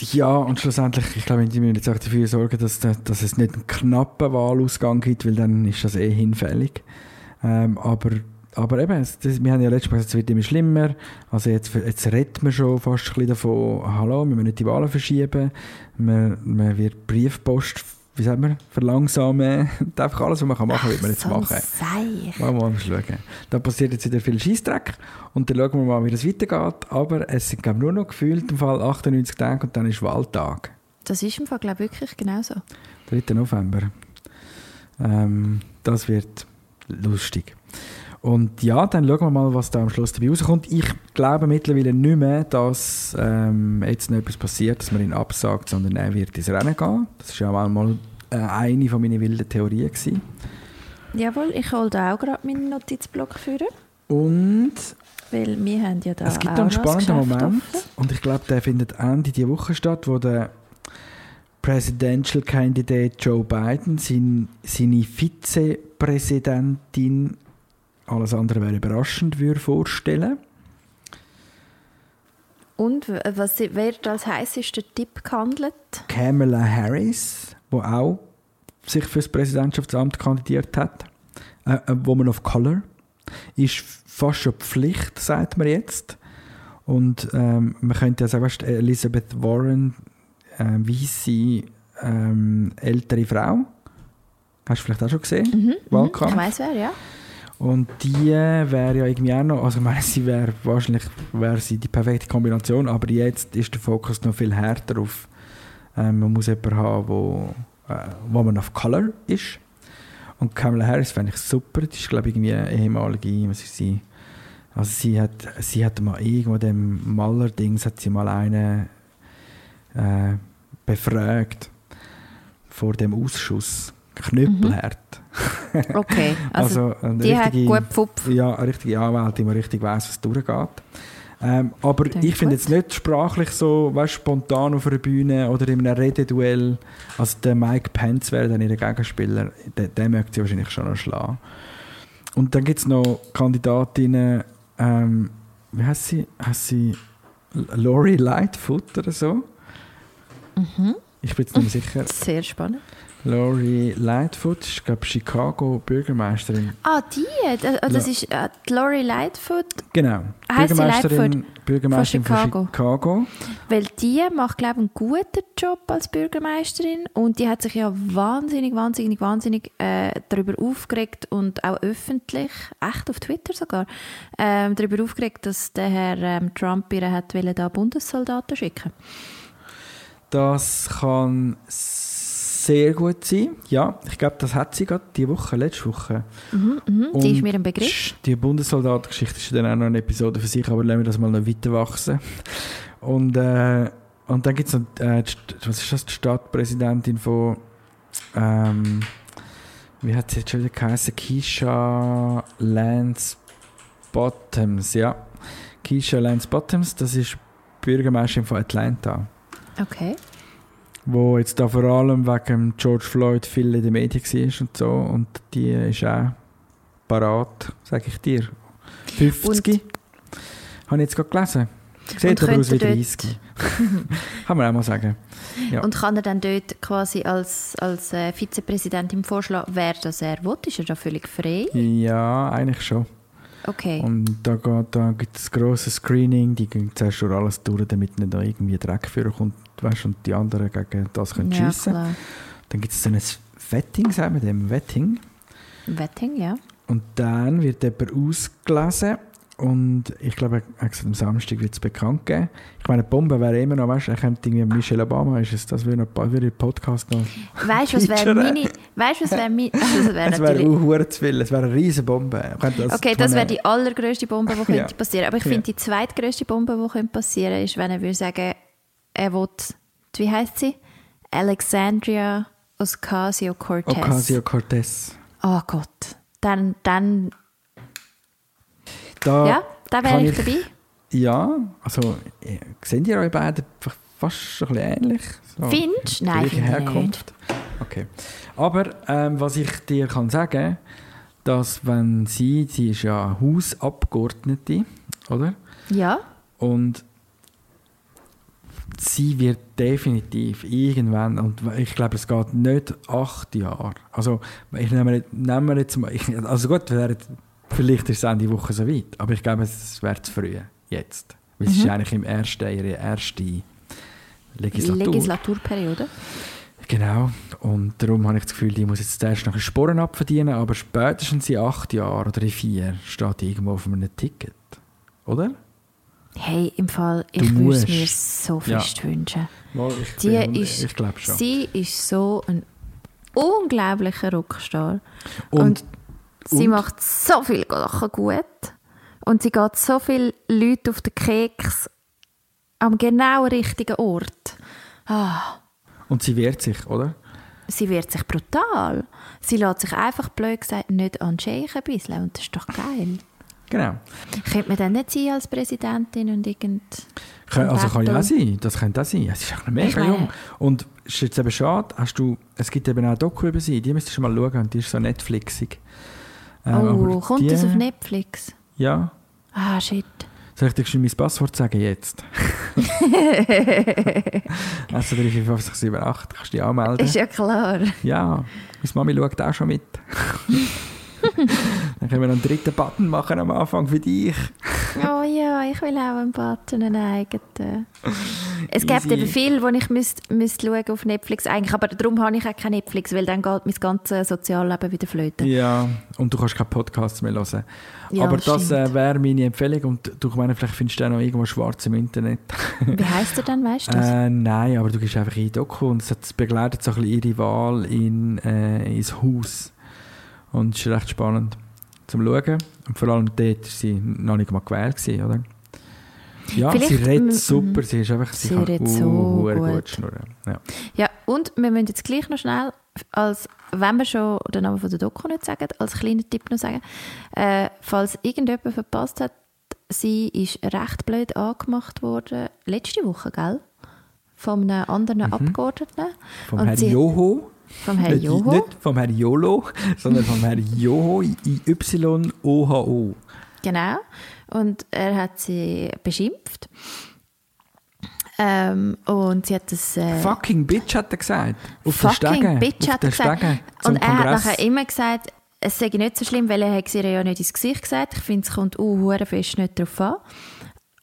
ja, und schlussendlich, ich glaube, die müssen jetzt auch dafür sorgen, dass, dass es nicht einen knappen Wahlausgang gibt, weil dann ist das eh hinfällig. Ähm, aber, aber eben, es- das, wir haben ja letztes Mal gesagt, es wird immer schlimmer. Also jetzt, jetzt redet man schon fast ein bisschen davon, hallo, wir müssen nicht die Wahlen verschieben. Man, man wird Briefpost, wie sagt man, verlangsamen. [LAUGHS] Einfach alles, was man kann machen kann, wird man jetzt so machen. Seich. Mal, mal schauen. Da passiert jetzt wieder viel Scheissdreck und dann schauen wir mal, wie das weitergeht. Aber es sind glaub, nur noch gefühlt im Fall 98 Tage und dann ist Wahltag. Das ist im Fall, glaube ich, wirklich genauso. 3. November. Ähm, das wird lustig. Und ja, dann schauen wir mal, was da am Schluss dabei rauskommt. Ich glaube mittlerweile nicht mehr, dass ähm, jetzt noch etwas passiert, dass man ihn absagt, sondern er wird ins Rennen gehen. Das war ja auch mal äh, eine von meinen wilden Theorien. Gewesen. Jawohl, ich hole da auch gerade meinen Notizblock führen, Und weil wir haben ja da Es gibt einen spannenden Moment offen. und ich glaube, der findet Ende dieser Woche statt, wo der Presidential Candidate Joe Biden sein, seine Vizepräsidentin, alles andere wäre überraschend, würde vorstellen. Und w- was wird als heißester Tipp gehandelt? Kamala Harris, wo auch sich für das Präsidentschaftsamt kandidiert hat, äh, a Woman of Color, ist fast schon Pflicht, sagt man jetzt. Und ähm, man könnte ja sagen, weißt, Elizabeth Warren, äh, weiße ähm, ältere Frau, hast du vielleicht auch schon gesehen? Wahlkampf. Ich weiß wer, ja. Und die wäre ja irgendwie auch noch, also ich meine, sie wäre wahrscheinlich wäre sie die perfekte Kombination, aber jetzt ist der Fokus noch viel härter auf, ähm, man muss jemanden haben, wo, äh, Woman of Color ist. Und Kamala Harris fände ich super, die ist glaube ich irgendwie ehemalige, was ist sie, also sie hat, sie hat mal irgendwo dem Maler-Dings, hat sie mal einen äh, befragt vor dem Ausschuss, knüppelhart. Okay, [LAUGHS] also, Also, die hat richtige- gut Pfupf. Ja, eine richtige Anwältin, die richtig weiss, was durchgeht. Ähm, aber Klingt ich finde jetzt nicht sprachlich so weißt, spontan auf einer Bühne oder in einem Rededuell. Also der Mike Pence wäre dann ihr Gegenspieler. Den, den möchte sie wahrscheinlich schon noch schlagen. Und dann gibt es noch Kandidatinnen, ähm, wie heißt sie? Heißt sie Lori Lightfoot oder so? Ich bin jetzt nicht mehr sicher. Sehr spannend. Lori Lightfoot ist, glaube Chicago Bürgermeisterin. Ah, die? Das, das ist äh, Lori Lightfoot, Genau. Heisst sie Bürgermeisterin, Lightfoot? Bürgermeisterin von Von Chicago. weil die macht, glaube ich, einen guten Job als Bürgermeisterin und die hat sich ja wahnsinnig, wahnsinnig, wahnsinnig äh, darüber aufgeregt und auch öffentlich, echt auf Twitter sogar, ähm, darüber aufgeregt, dass der Herr ähm, Trump ihr hat wollen, da Bundessoldaten schicken. Das kann sehr gut sein. Ja, ich glaube, das hat sie gerade diese Woche, letzte Woche. Mhm, Und die ist mir ein Begriff. Die Bundessoldatengeschichte ist dann auch noch eine Episode für sich, aber lassen wir das mal noch weiter wachsen. Und, äh, und dann gibt es noch, äh, die, was ist das, die Stadtpräsidentin von, ähm, wie hat sie jetzt schon wieder geheißen? Keisha Lance Bottoms, ja. Keisha Lance Bottoms, das ist Bürgermeisterin von Atlanta Okay. Wo jetzt da vor allem wegen George Floyd viel in den Medien war und so. Und die ist auch parat, sage ich dir. 50. Habe ich jetzt gerade gelesen. Sieht Und aber aus wie könnte 30. [LAUGHS] Kann man auch mal sagen. Ja. Und kann er dann dort quasi als, als äh, Vizepräsidentin vorschlagen, wer das er will? Ist er da völlig frei? Ja, eigentlich schon. Okay. Und da, geht- da gibt es ein grosses Screening, die gehen zuerst durch alles durch, damit nicht da irgendwie Dreck vorkommt weißt, und die anderen gegen das können ja, schiessen. klar. Dann gibt es so ein Wetting, sagen wir dem, Wetting. Wetting, ja. Und dann wird jemand ausgelesen und ich glaube, er hat am Samstag wird es bekannt geben. Ich meine, Bombe wäre immer noch, weißt du, er kommt irgendwie Michelle Obama, ist es, das würde noch würde Podcast noch... Weißt du, was wäre meine. Weißt du, was [LAUGHS] wäre meine. Also, das wäre Es wäre auch zu viel, es wäre eine riesige Bombe. Könnte Das, Okay, das wäre die allergrößte Bombe, die [LAUGHS] Ja. könnte passieren. Aber ich Ja. finde, die zweitgrößte Bombe, die könnte passieren ist, wenn er würde sagen, er will, wie heißt sie? Alexandria Ocasio-Cortez. Ocasio-Cortez. Oh Gott. Dann, dann, Da ja, da wäre kann ich dabei. Ja, also äh, sehen ihr euch beide fast ein bisschen ähnlich? So, Findest Nein, finde ich Herkunft. Okay. Aber ähm, was ich dir kann sagen, dass wenn sie, sie ist ja Hausabgeordnete, oder? Ja, Und sie wird definitiv irgendwann, und ich glaube, es geht nicht acht Jahre. Also, ich nehme, nehme jetzt mal, ich, also gut, wäre, vielleicht ist es Ende Woche so weit, aber ich glaube, es wäre zu früh, jetzt. Weil es ist eigentlich im ersten, ihre erste Legislatur. Legislaturperiode. Genau. Und darum habe ich das Gefühl, die muss jetzt zuerst noch ein Sporen abverdienen, aber spätestens in acht Jahren oder in vier steht die irgendwo auf einem Ticket. Oder? Hey, im Fall, Du ich würde es mir so Ja. fest wünschen. Mal, ich, Die bin- ist, ich glaube schon. Sie ist so ein unglaublicher Rockstar. Und, Und sie und? macht so viele Sachen gut. Und sie geht so viele Leute auf den Keks am genau richtigen Ort. Ah, und sie wehrt sich, oder? sie wird sich brutal. Sie lässt sich einfach blöd gesagt nicht an Scheich ein bisschen. Und das ist doch geil. Genau. Könnte man dann nicht sein als Präsidentin und irgend... Kann, also kann ja auch sein, das könnte auch sein. Es ist auch mega meine- jung. Und es ist jetzt eben schade, hast du, es gibt eben auch Doku über sie, die müsstest du mal schauen, die ist so Netflixig. Äh, Oh, kommt die, das auf Netflix? Ja. Ah, shit. Soll ich dir schon mein Passwort sagen jetzt? [LAUGHS] [LAUGHS] also 35578, kannst du dich anmelden. Ist ja klar. Ja, meine Mami schaut auch schon mit. [LAUGHS] [LAUGHS] Dann können wir noch einen dritten Button machen am Anfang für dich. [LAUGHS] Oh ja, ich will auch einen Button, einen eigenen. Es gibt eben viel, wo ich müsst, müsst schauen auf Netflix eigentlich, aber darum habe ich auch kein Netflix, weil dann geht mein ganzes Sozialleben wieder flöten. Ja, und du kannst keine Podcasts mehr hören. Ja, Aber das äh, wäre meine Empfehlung. Und du ich meine, vielleicht findest du auch noch irgendwo schwarz im Internet. [LAUGHS] Wie heisst er dann, weißt du? Äh, nein, aber du gehst einfach in Doku und es begleitet so ein bisschen ihre Wahl in, äh, ins Haus. Und es ist recht spannend zum Schauen. Und vor allem dort war sie noch nicht mal gewählt, gewesen, oder? Ja, sie Vielleicht, redet mm, super, sie ist einfach, sie, Sie kann redet so gut. gut schnurren. Ja. Ja, und wir müssen jetzt gleich noch schnell, als, wenn wir schon den Namen von der Doku nicht sagen, als kleiner Tipp noch sagen, äh, falls irgendjemand verpasst hat, sie ist recht blöd angemacht worden, letzte Woche, gell? Von einem anderen Abgeordneten. Mhm. Vom Und Herrn sie- Joho. Vom Herrn Joho. Nicht vom Herrn Jolo, sondern vom Herrn Joho, I-Y-O-H-O. Genau. Und er hat sie beschimpft. Ähm, und sie hat das... Äh, Fucking Bitch hat er gesagt. Auf fucking den Stegen. Bitch auf hat er gesagt. Stegen zum Und er hat Kongress. nachher immer gesagt, es sei nicht so schlimm, weil er hat sie ihr ja nicht ins Gesicht gesagt. Ich finde, es kommt uh, fest nicht darauf an.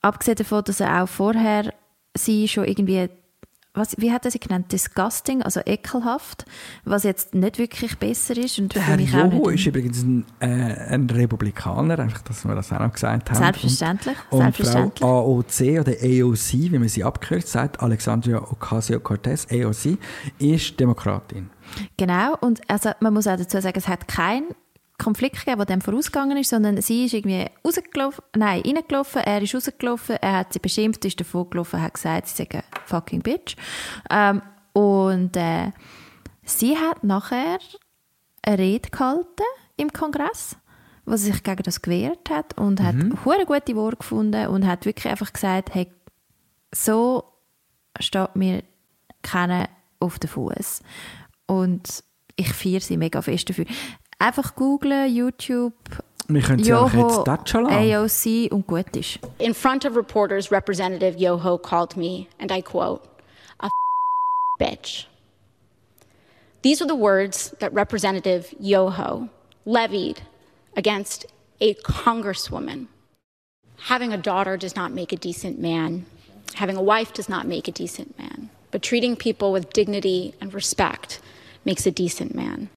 Abgesehen davon, dass er auch vorher sie schon irgendwie, was, wie hat er sie genannt, disgusting, also ekelhaft, was jetzt nicht wirklich besser ist und Der für Herr mich auch Joho ist übrigens ein, äh, ein Republikaner, einfach, dass wir das auch noch gesagt haben. Selbstverständlich, Und, und selbstverständlich. Frau AOC oder AOC, wie man sie abgekürzt sagt, Alexandria Ocasio-Cortez, AOC, ist Demokratin. Genau, und also man muss auch dazu sagen, es hat keinen Konflikt gegeben, der dem vorausgegangen ist, sondern sie ist irgendwie rausgelaufen, nein, reingelaufen, er ist rausgelaufen, er hat sie beschimpft, ist davon gelaufen, hat gesagt, sie sei fucking bitch. Ähm, und äh, sie hat nachher eine Rede gehalten im Kongress, wo sie sich gegen das gewehrt hat und hat hure gute Worte gefunden und hat wirklich einfach gesagt, hey, so steht mir keiner auf den Fuß. Und ich feiere sie mega fest dafür. Einfach googlen, YouTube, Wir können sie auch jetzt das. AOC und gut ist. In front of reporters, Representative Yoho called me, and I quote, a bitch. These are the words that Representative Yoho levied against a congresswoman. Having a daughter does not make a decent man. Having a wife does not make a decent man. But treating people with dignity and respect makes a decent man.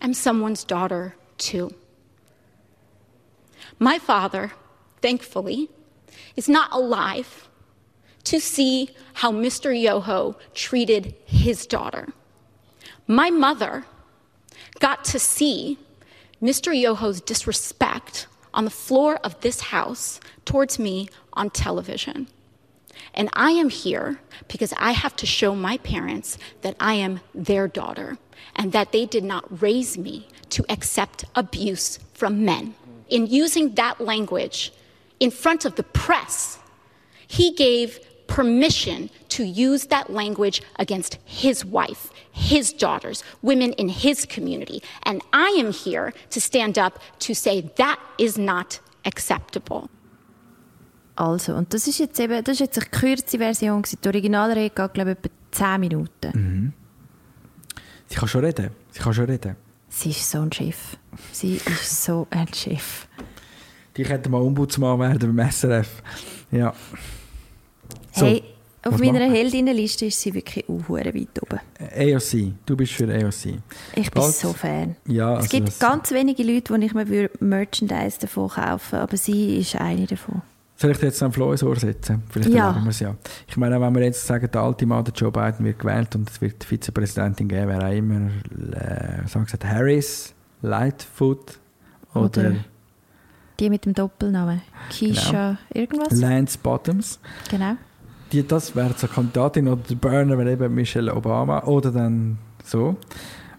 I'm someone's daughter, too. My father, thankfully, is not alive to see how Mr. Yoho treated his daughter. My mother got to see Mr. Yoho's disrespect on the floor of this house towards me on television. And I am here because I have to show my parents that I am their daughter and that they did not raise me to accept abuse from men. In using that language in front of the press, he gave permission to use that language against his wife, his daughters, women in his community. And I am here to stand up to say that is not acceptable. Also, und das ist jetzt eben, das ist jetzt eine gekürzte Version. gewesen. Die Originalrede geht, glaube ich, etwa 10 Minuten. Sie kann schon reden. Sie kann schon reden. Sie ist so ein Chef. Sie ist so ein Chef. Die könnte mal Ombudsmann werden beim SRF. Ja. So, hey, auf meiner? Heldinnenliste ist sie wirklich auch weit oben. AOC. Du bist für AOC. Ich bin Bald- so Fan. Ja, es also gibt ganz wenige Leute, die ich mir würde Merchandise davon kaufen aber sie ist eine davon. Soll ich dir jetzt einen Floh ins Ohr setzen? Vielleicht Ja. erlauben wir es ja. Ich meine, wenn wir jetzt sagen, der alte Mann, der Joe Biden, wird gewählt und es wird die Vizepräsidentin geben, wäre auch immer, äh, was haben wir gesagt, Harris, Lightfoot oder, Oder Die mit dem Doppelnamen. Keisha irgendwas? Lance Bottoms. genau. Die, das wäre so eine Kandidatin oder der Burner wäre eben Michelle Obama oder dann so.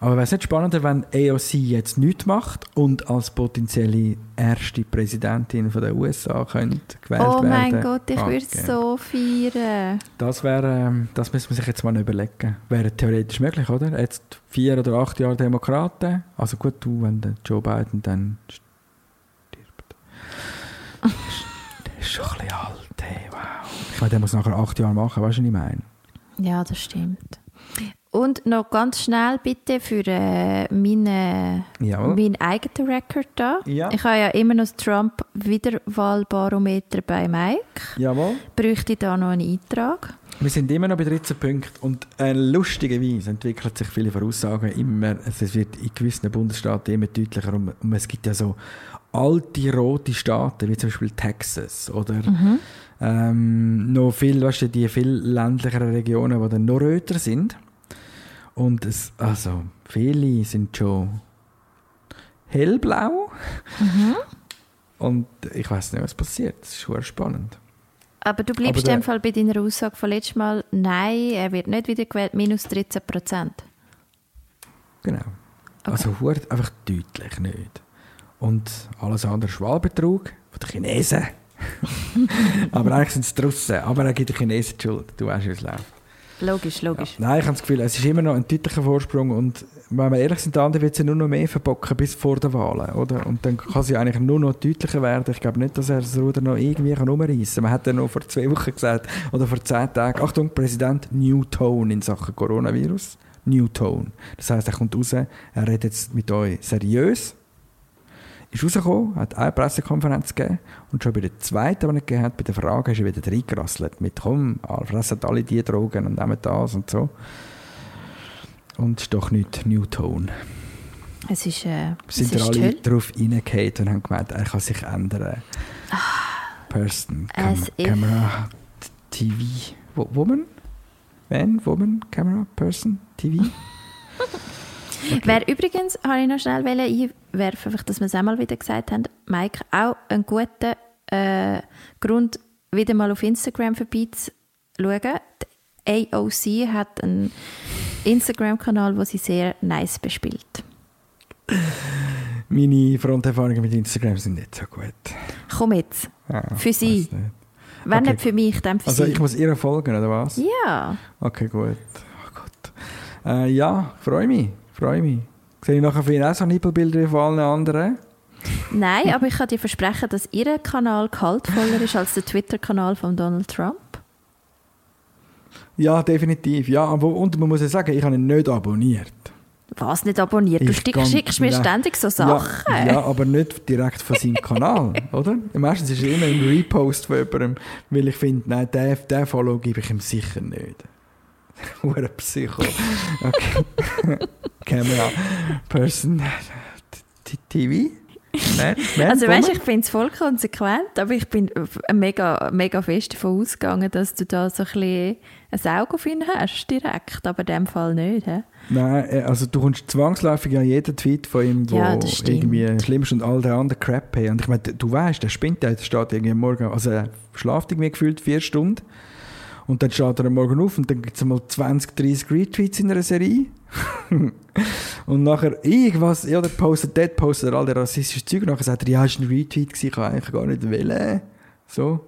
Aber wäre es nicht spannender, wenn AOC jetzt nichts macht und als potenzielle erste Präsidentin von der USA könnte gewählt Oh werden? mein Gott, ich Ah, würde okay. so feiern. Das wäre, ähm, das müssen wir sich jetzt mal überlegen. Wäre theoretisch möglich, oder? Jetzt vier oder acht Jahre Demokraten. Also gut, du, wenn der Joe Biden dann stirbt. der ist schon ein bisschen alt, hey, wow. Ich meine, der muss nachher acht Jahre machen, weißt du, was ich meine? Ja, das stimmt. Und noch ganz schnell bitte für äh, meine, Jawohl. meinen eigenen Rekord da. Ja. Ich habe ja immer noch das Trump-Wiederwahlbarometer bei Mike. Jawohl. Bräuchte ich da noch einen Eintrag? Wir sind immer noch bei 13 Punkten und äh, lustigerweise entwickeln sich viele Voraussagen immer, also es wird in gewissen Bundesstaaten immer deutlicher und, und es gibt ja so alte rote Staaten, wie zum Beispiel Texas oder ähm, noch viel, weißt du, die viel ländlicheren Regionen, die dann noch röter sind und es, also viele sind schon hellblau und ich weiß nicht, was passiert, das ist schon spannend. Aber du bleibst Aber in dem Fall bei deiner Aussage von letztes Mal, nein, er wird nicht wieder gewählt, minus 13 Prozent. Genau. Also hurt einfach deutlich nicht. Und alles andere ist Wahlbetrug von den Chinesen. [LAUGHS] [LAUGHS] aber eigentlich sind es die Russen. Aber er gibt den Chinesen die Schuld. Du weißt, wie es läuft. Logisch, logisch. Nein, ich habe das Gefühl, es ist immer noch ein deutlicher Vorsprung und wenn wir ehrlich sind, andere wird sie nur noch mehr verbocken bis vor den Wahlen, oder? Und dann kann sie eigentlich nur noch deutlicher werden. Ich glaube nicht, dass er das Ruder noch irgendwie kann umreißen kann. Man hat ja noch vor zwei Wochen gesagt, oder vor zehn Tagen, Achtung, Präsident New Tone in Sachen Coronavirus. New Tone. Das heißt, er kommt raus, er redet jetzt mit euch seriös, ist rausgekommen, hat eine Pressekonferenz gegeben und schon bei der zweiten, die er gegeben hat, bei der Frage, ist er wieder reingerasselt mit «Komm, fressen alle die Drogen und nehmen das und so». Und ist doch nicht New Tone. Es ist, äh, es Sind ist alle toll. darauf reingefallen und haben gemeint, er kann sich ändern. Person, Cam Camera, TV, Wo- Woman? Man, Woman, Camera, Person, TV? [LAUGHS] Wer übrigens, habe ich noch schnell einwerfen, einfach, dass wir es auch mal wieder gesagt haben, Mike, auch einen guten äh, Grund, wieder mal auf Instagram vorbeizuschauen. Die AOC hat einen Instagram-Kanal, wo sie sehr nice bespielt. Meine Fronterfahrungen mit Instagram sind nicht so gut. Komm jetzt. Ja, Für sie. nicht. Wenn Okay. nicht für mich, dann für Also sie. ich muss ihr folgen, oder was? ja. Okay, gut. Oh Gott. Äh, ja, freue mich. Freue mich. Sehe ich nachher ihn auch so Nippelbilder wie von allen anderen? Nein, aber ich kann dir versprechen, dass ihr Kanal gehaltvoller ist als der Twitter-Kanal von Donald Trump. Ja, definitiv. Ja, aber, und man muss ja sagen, ich habe ihn nicht abonniert. Was nicht abonniert? Du stick, schickst mir ständig so Sachen. Ja, ja, aber nicht direkt von seinem Kanal, [LAUGHS] oder? Meistens ist es immer ein Repost von jemandem, weil ich finde, nein, den, den Follow gebe ich ihm sicher nicht. [LAUGHS] Hure Psycho. Okay. [LAUGHS] Camera, Person, TV? Man, man, Also weißt, Woman? ich finde es voll konsequent, aber ich bin mega, mega fest davon ausgegangen, dass du da so ein bisschen ein Auge auf ihn hast, direkt, aber in dem Fall nicht. He? Nein, äh, also du kommst zwangsläufig an jeden Tweet von ihm, wo Ja, irgendwie schlimm ist und all der andere Crap haben. Und ich meine, du weißt, der spinnt, der steht irgendwie am Morgen, also er schläft irgendwie gefühlt vier Stunden und dann steht er am Morgen auf und dann gibt es mal 20, 30 Retweets in einer Serie. [LAUGHS] und nachher irgendwas, ja, der postet dort, postet er all der rassistische Zeug nachher sagt er, ja, es war ein Retweet, gewesen, ich kann eigentlich gar nicht wählen. So.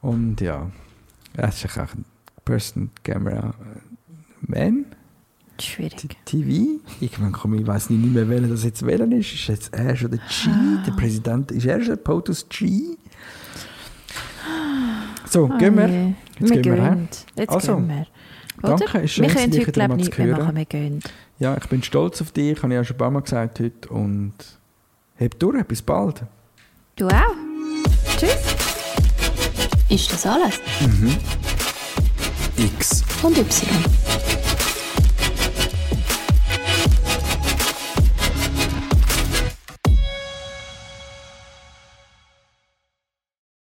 Und ja, es ist auch ein Person, Camera, Man. Schwierig. TV. Irgendwann komme ich, weiß nicht mehr, welcher das jetzt wählen ist. Ist jetzt er schon der G? Der Präsident, ist er schon POTUS G? So, gehen wir. je. Jetzt wir gehen wir, gehen. Jetzt Also, gehen wir. Oder? danke, ist schön, wir können heute, glaube ich, zu nicht mehr machen. Wir gehen. Ja, ich bin stolz auf dich, habe ich ja schon ein paar Mal gesagt heute. Und heb durch, bis bald. Du auch. Tschüss. Ist das alles? X. Und Y.